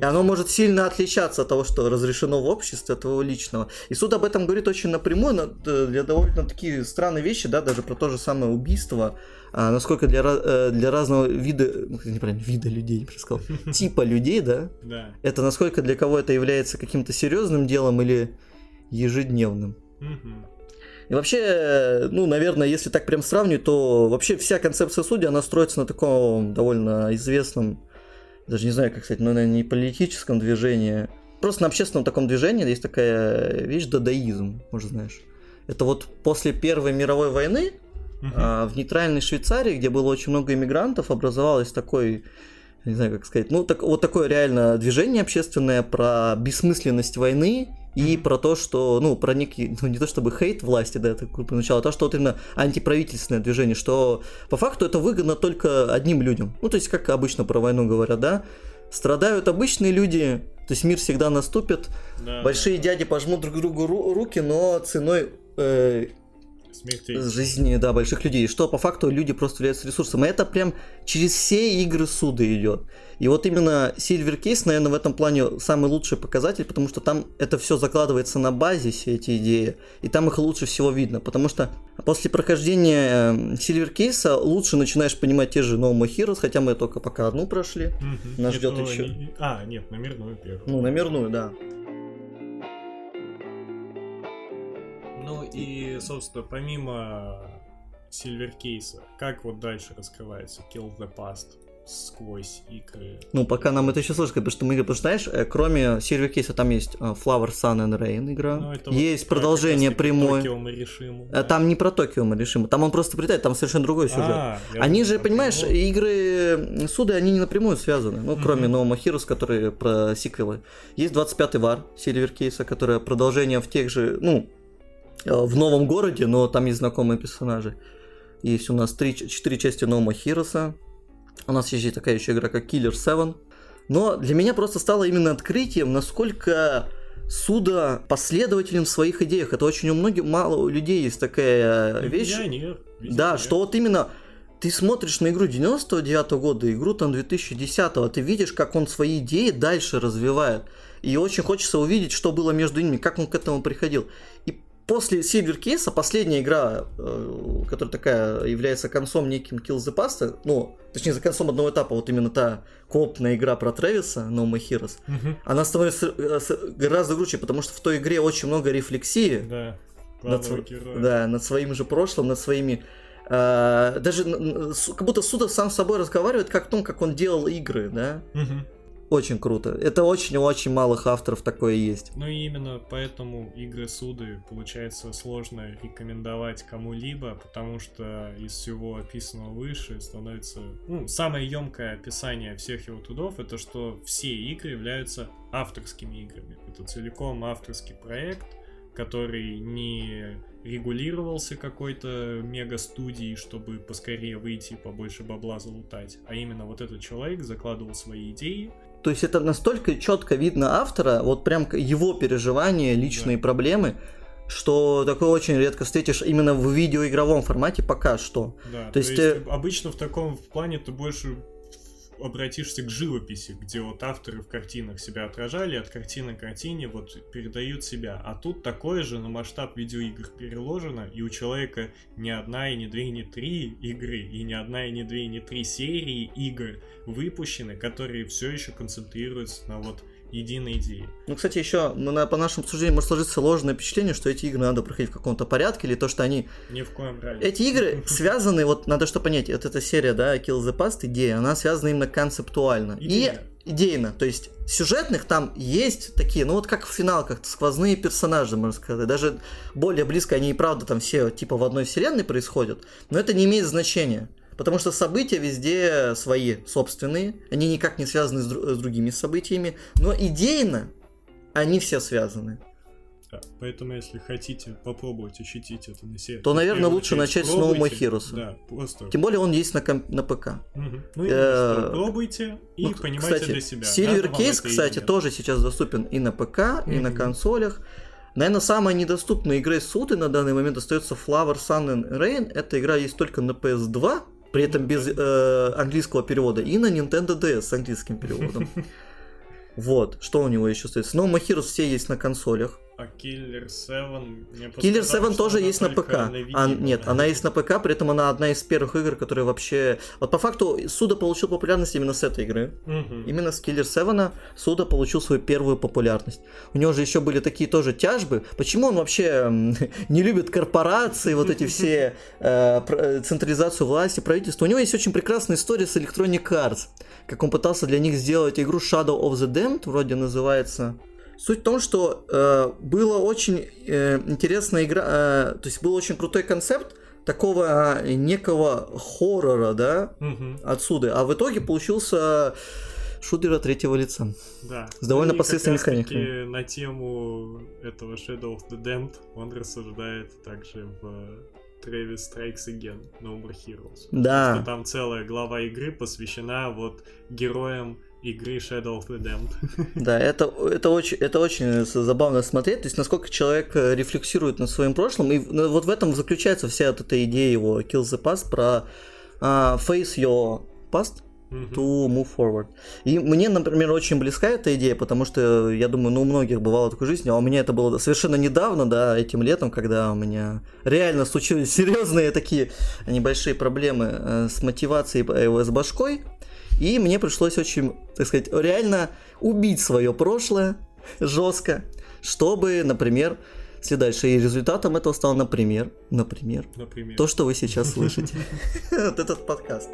И оно может сильно отличаться от того, что разрешено в обществе, от твоего личного. И суд об этом говорит очень напрямую, но э, для довольно такие странные вещи, да, даже про то же самое убийство, а, насколько для, э, для разного вида, ну, неправильно, вида людей, я сказал, типа людей, да, да, это насколько для кого это является каким-то серьезным делом или ежедневным. И вообще, ну, наверное, если так прям сравнивать, то вообще вся концепция судьи, она строится на таком довольно известном даже не знаю, как сказать, но, наверное, не политическом движении, просто на общественном таком движении есть такая вещь дадаизм, может знаешь. Это вот после Первой мировой войны uh-huh. в нейтральной Швейцарии, где было очень много иммигрантов, образовалось такой не знаю, как сказать, ну, так, вот такое реально движение общественное про бессмысленность войны и про то, что, ну, про некий, ну, не то чтобы хейт власти, да, это группа начала, а то, что вот именно антиправительственное движение, что по факту это выгодно только одним людям. Ну, то есть, как обычно про войну говорят, да, страдают обычные люди, то есть мир всегда наступит, да, большие да. дяди пожмут друг другу ру- руки, но ценой э, Смертей. жизни, да, больших людей, что по факту люди просто являются ресурсом. И это прям через все игры суда идет. И вот именно Silver Case, наверное, в этом плане самый лучший показатель, потому что там это все закладывается на базе, все эти идеи, и там их лучше всего видно, потому что после прохождения эм, Silver Case лучше начинаешь понимать те же No More Heroes, хотя мы только пока одну прошли. Мгм. Нас ждет еще. не- А, нет, номерную первую. Ну, номерную, да. Ну и, собственно, помимо Silver Кейса, как вот дальше раскрывается Kill the Past сквозь игры? Ну, пока нам это еще сложно, потому что мы, потому что, знаешь, э, кроме Case там есть э, Flower, Sun and Rain игра, Ну, это вот есть про продолжение прямой. Токио мы решим. Э, Там не про Токио мы решим, там он просто прилетает, там совершенно другой сюжет. А, Они же, понимаешь, прямой. игры суды, они не напрямую связаны. Ну, кроме Мгм. No Heroes, которые про сиквелы. Есть 25-й вар Case, которое продолжение в тех же, ну, в новом городе, но там есть знакомые персонажи. Есть у нас 4 части More Heroes. У нас есть такая еще игра, как Killer 7. Но для меня просто стало именно открытием, насколько Суда последователен в своих идеях. Это очень у многих, мало у людей есть такая вещь. Визионер, Да, визионер. что вот именно ты смотришь на игру 99 года, игру там 2010, ты видишь, как он свои идеи дальше развивает. И очень хочется увидеть, что было между ними, как он к этому приходил. После Silver Case, последняя игра, э, которая такая является концом неким Kill the Past, ну, точнее, за концом одного этапа, вот именно та копная игра про Трэвиса, No More Heroes, Мгм. она становится э, гораздо круче, потому что в той игре очень много рефлексии, Да, над, героя. да, над своим же прошлым, над своими... э, даже как будто Суда сам с собой разговаривает, как о том, как он делал игры, да? Мгм. Очень круто. Это очень-очень малых авторов такое есть. Ну и именно поэтому игры суды получается сложно рекомендовать кому-либо, потому что из всего описанного выше становится... Ну, самое емкое описание всех его трудов это что все игры являются авторскими играми. Это целиком авторский проект, который не регулировался какой-то мега-студией, чтобы поскорее выйти и побольше бабла залутать, а именно вот этот человек закладывал свои идеи, То есть это настолько четко видно автора, вот прям его переживания, личные Да. проблемы, что такое очень редко встретишь именно в видеоигровом формате пока что. Да, То есть, э, обычно в таком плане ты больше обратишься к живописи, где вот авторы в картинах себя отражали, от картины к картине вот передают себя. А тут такое же на масштаб видеоигр переложено, и у человека не одна, и не две, и не три игры, и не одна, и не две, и не три серии игр выпущены, которые все еще концентрируются на вот единой идее. Ну, кстати, еще на, по нашему обсуждению может сложиться ложное впечатление, что эти игры надо проходить в каком-то порядке, или то, что они Ни в коем разе. Эти игры связаны, вот надо что понять, вот эта серия, да, Kill the Past, идея, она связана именно концептуально. И идейно, то есть сюжетных там есть такие, ну вот как в финалках, сквозные персонажи, можно сказать. Даже более близко они и правда там все типа в одной вселенной происходят, но это не имеет значения. Потому что события везде свои, собственные, они никак не связаны с, дру- с другими событиями, но идейно они все связаны. Да, поэтому, если хотите попробовать ощутить это на себе, То, наверное, лучше начать с No More. Heroes. Да, просто. Тем более он есть на, комп- на ПК. Мгм. Ну, и Э, пробуйте и Ну, понимайте кстати, для себя. Silver Case, кстати, тоже сейчас доступен и на ПК, и на консолях. Наверное, самая недоступная игра из суды на данный момент остается Flower, Sun and Rain. Эта игра есть только на PS2, при этом без э, английского перевода, и на Nintendo DS с английским переводом. Вот, что у него еще? No More Heroes все есть на консолях. А Killer 7... мне просто Killer казалось, 7 что тоже есть на ПК. А, нет, она есть на ПК, при этом она одна из первых игр, которые вообще... Вот по факту Суда получил популярность именно с этой игры. Мгм. Именно с Killer 7 Суда получил свою первую популярность. У него же еще были такие тоже тяжбы. Почему он вообще не любит корпорации, вот эти все э, э, централизацию власти, правительства? У него есть очень прекрасная история с Electronic Arts. Как он пытался для них сделать игру Shadow of the Damned, вроде называется. Суть в том, что э, было очень э, интересная игра, э, то есть был очень крутой концепт такого э, некого хоррора, да, Мгм. отсюда. А в итоге получился шутер от третьего лица. Да. С довольно Ну и посредственной как раз-таки механикой. на тему этого Shadow of the Damned он рассуждает также в Travis Strikes Again, No More Heroes. Да. Что там целая глава игры посвящена вот героям игры Shadow of the Damned. Да, это, это, очень, это очень забавно смотреть, то есть насколько человек э, рефлексирует на своем прошлом, и вот в этом заключается вся вот эта идея его Kill the Past про uh, Face Your Past, to move forward. И мне, например, очень близка эта идея, потому что я думаю, ну, у многих бывало такой жизни, а у меня это было совершенно недавно, да, этим летом, когда у меня реально случились серьезные такие небольшие проблемы э, с мотивацией э, с башкой, и мне пришлось очень, так сказать, реально убить свое прошлое жестко, чтобы, например, дальше. И результатом этого стало, например, например, например. то, что вы сейчас слышите. Вот этот подкаст.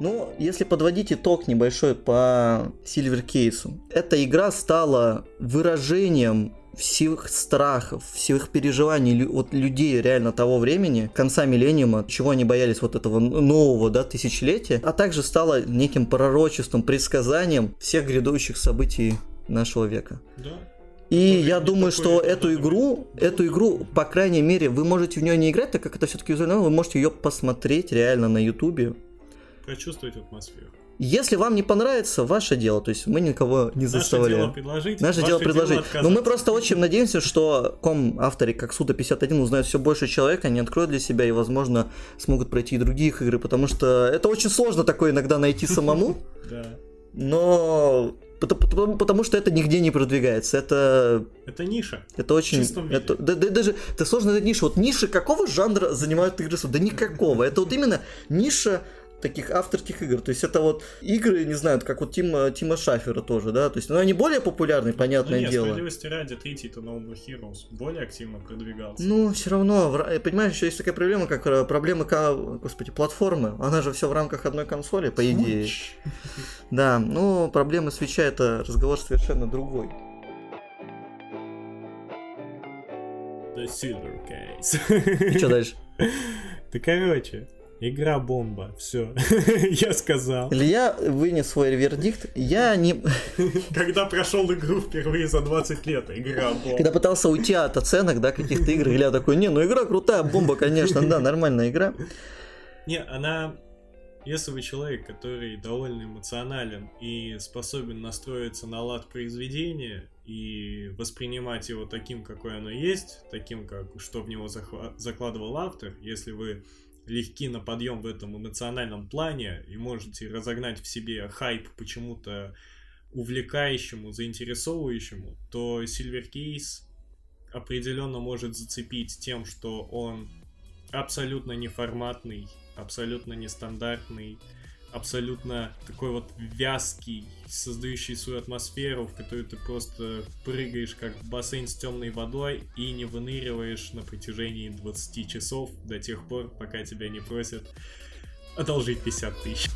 Ну, если подводить итог небольшой по Silver Case, эта игра стала выражением всех страхов, всех переживаний от людей реально того времени, конца миллениума, чего они боялись вот этого нового, да, тысячелетия, а также стала неким пророчеством, предсказанием всех грядущих событий нашего века. Да. И это я думаю, что эту игру, эту игру, по крайней мере, вы можете в нее не играть, так как это все-таки визуально, вы можете ее посмотреть реально на Ютубе, прочувствовать атмосферу. Если вам не понравится, ваше дело, то есть мы никого не заставляем. Наше дело предложить. Наше дело предложить. Дело Но мы просто очень надеемся, что ком авторы как Суда 51 узнают все больше человек, они откроют для себя и, возможно, смогут пройти и других игры, потому что это очень сложно такое иногда найти самому. Да. Но Потому, потому что это нигде не продвигается. Это. Это ниша. Это очень. Это, да, да, даже это сложно это ниша. Вот ниши какого жанра занимают игры? Да никакого. Это вот именно ниша таких авторских игр. То есть это вот игры, не знаю, как вот Тима, Тима Шафера тоже, да, то есть, ну, они более популярны, понятное ну, нет, дело. справедливости ради, третий-то No More Heroes более активно продвигался. Ну, все равно, понимаешь, еще есть такая проблема, как э, проблема, господи, платформы. Она же все в рамках одной консоли, по идее. Да, ну, проблема свеча это разговор совершенно другой. The Silver Case. И что дальше? Да короче, Игра бомба, все, я сказал. Илья вынес свой вердикт, я не... Когда прошел игру впервые за 20 лет, игра бомба. Когда пытался уйти от оценок, да, каких-то игр, Илья такой, не, ну игра крутая, бомба, конечно, да, нормальная игра. Не, она... Если вы человек, который довольно эмоционален и способен настроиться на лад произведения и воспринимать его таким, какой оно есть, таким, как что в него закладывал автор, если вы легки на подъем в этом эмоциональном плане и можете разогнать в себе хайп почему-то увлекающему, заинтересовывающему, то Silver Case определенно может зацепить тем, что он абсолютно неформатный, абсолютно нестандартный, абсолютно такой вот вязкий, создающий свою атмосферу, в которую ты просто прыгаешь как в бассейн с темной водой и не выныриваешь на протяжении 20 часов до тех пор, пока тебя не просят одолжить 50 тысяч.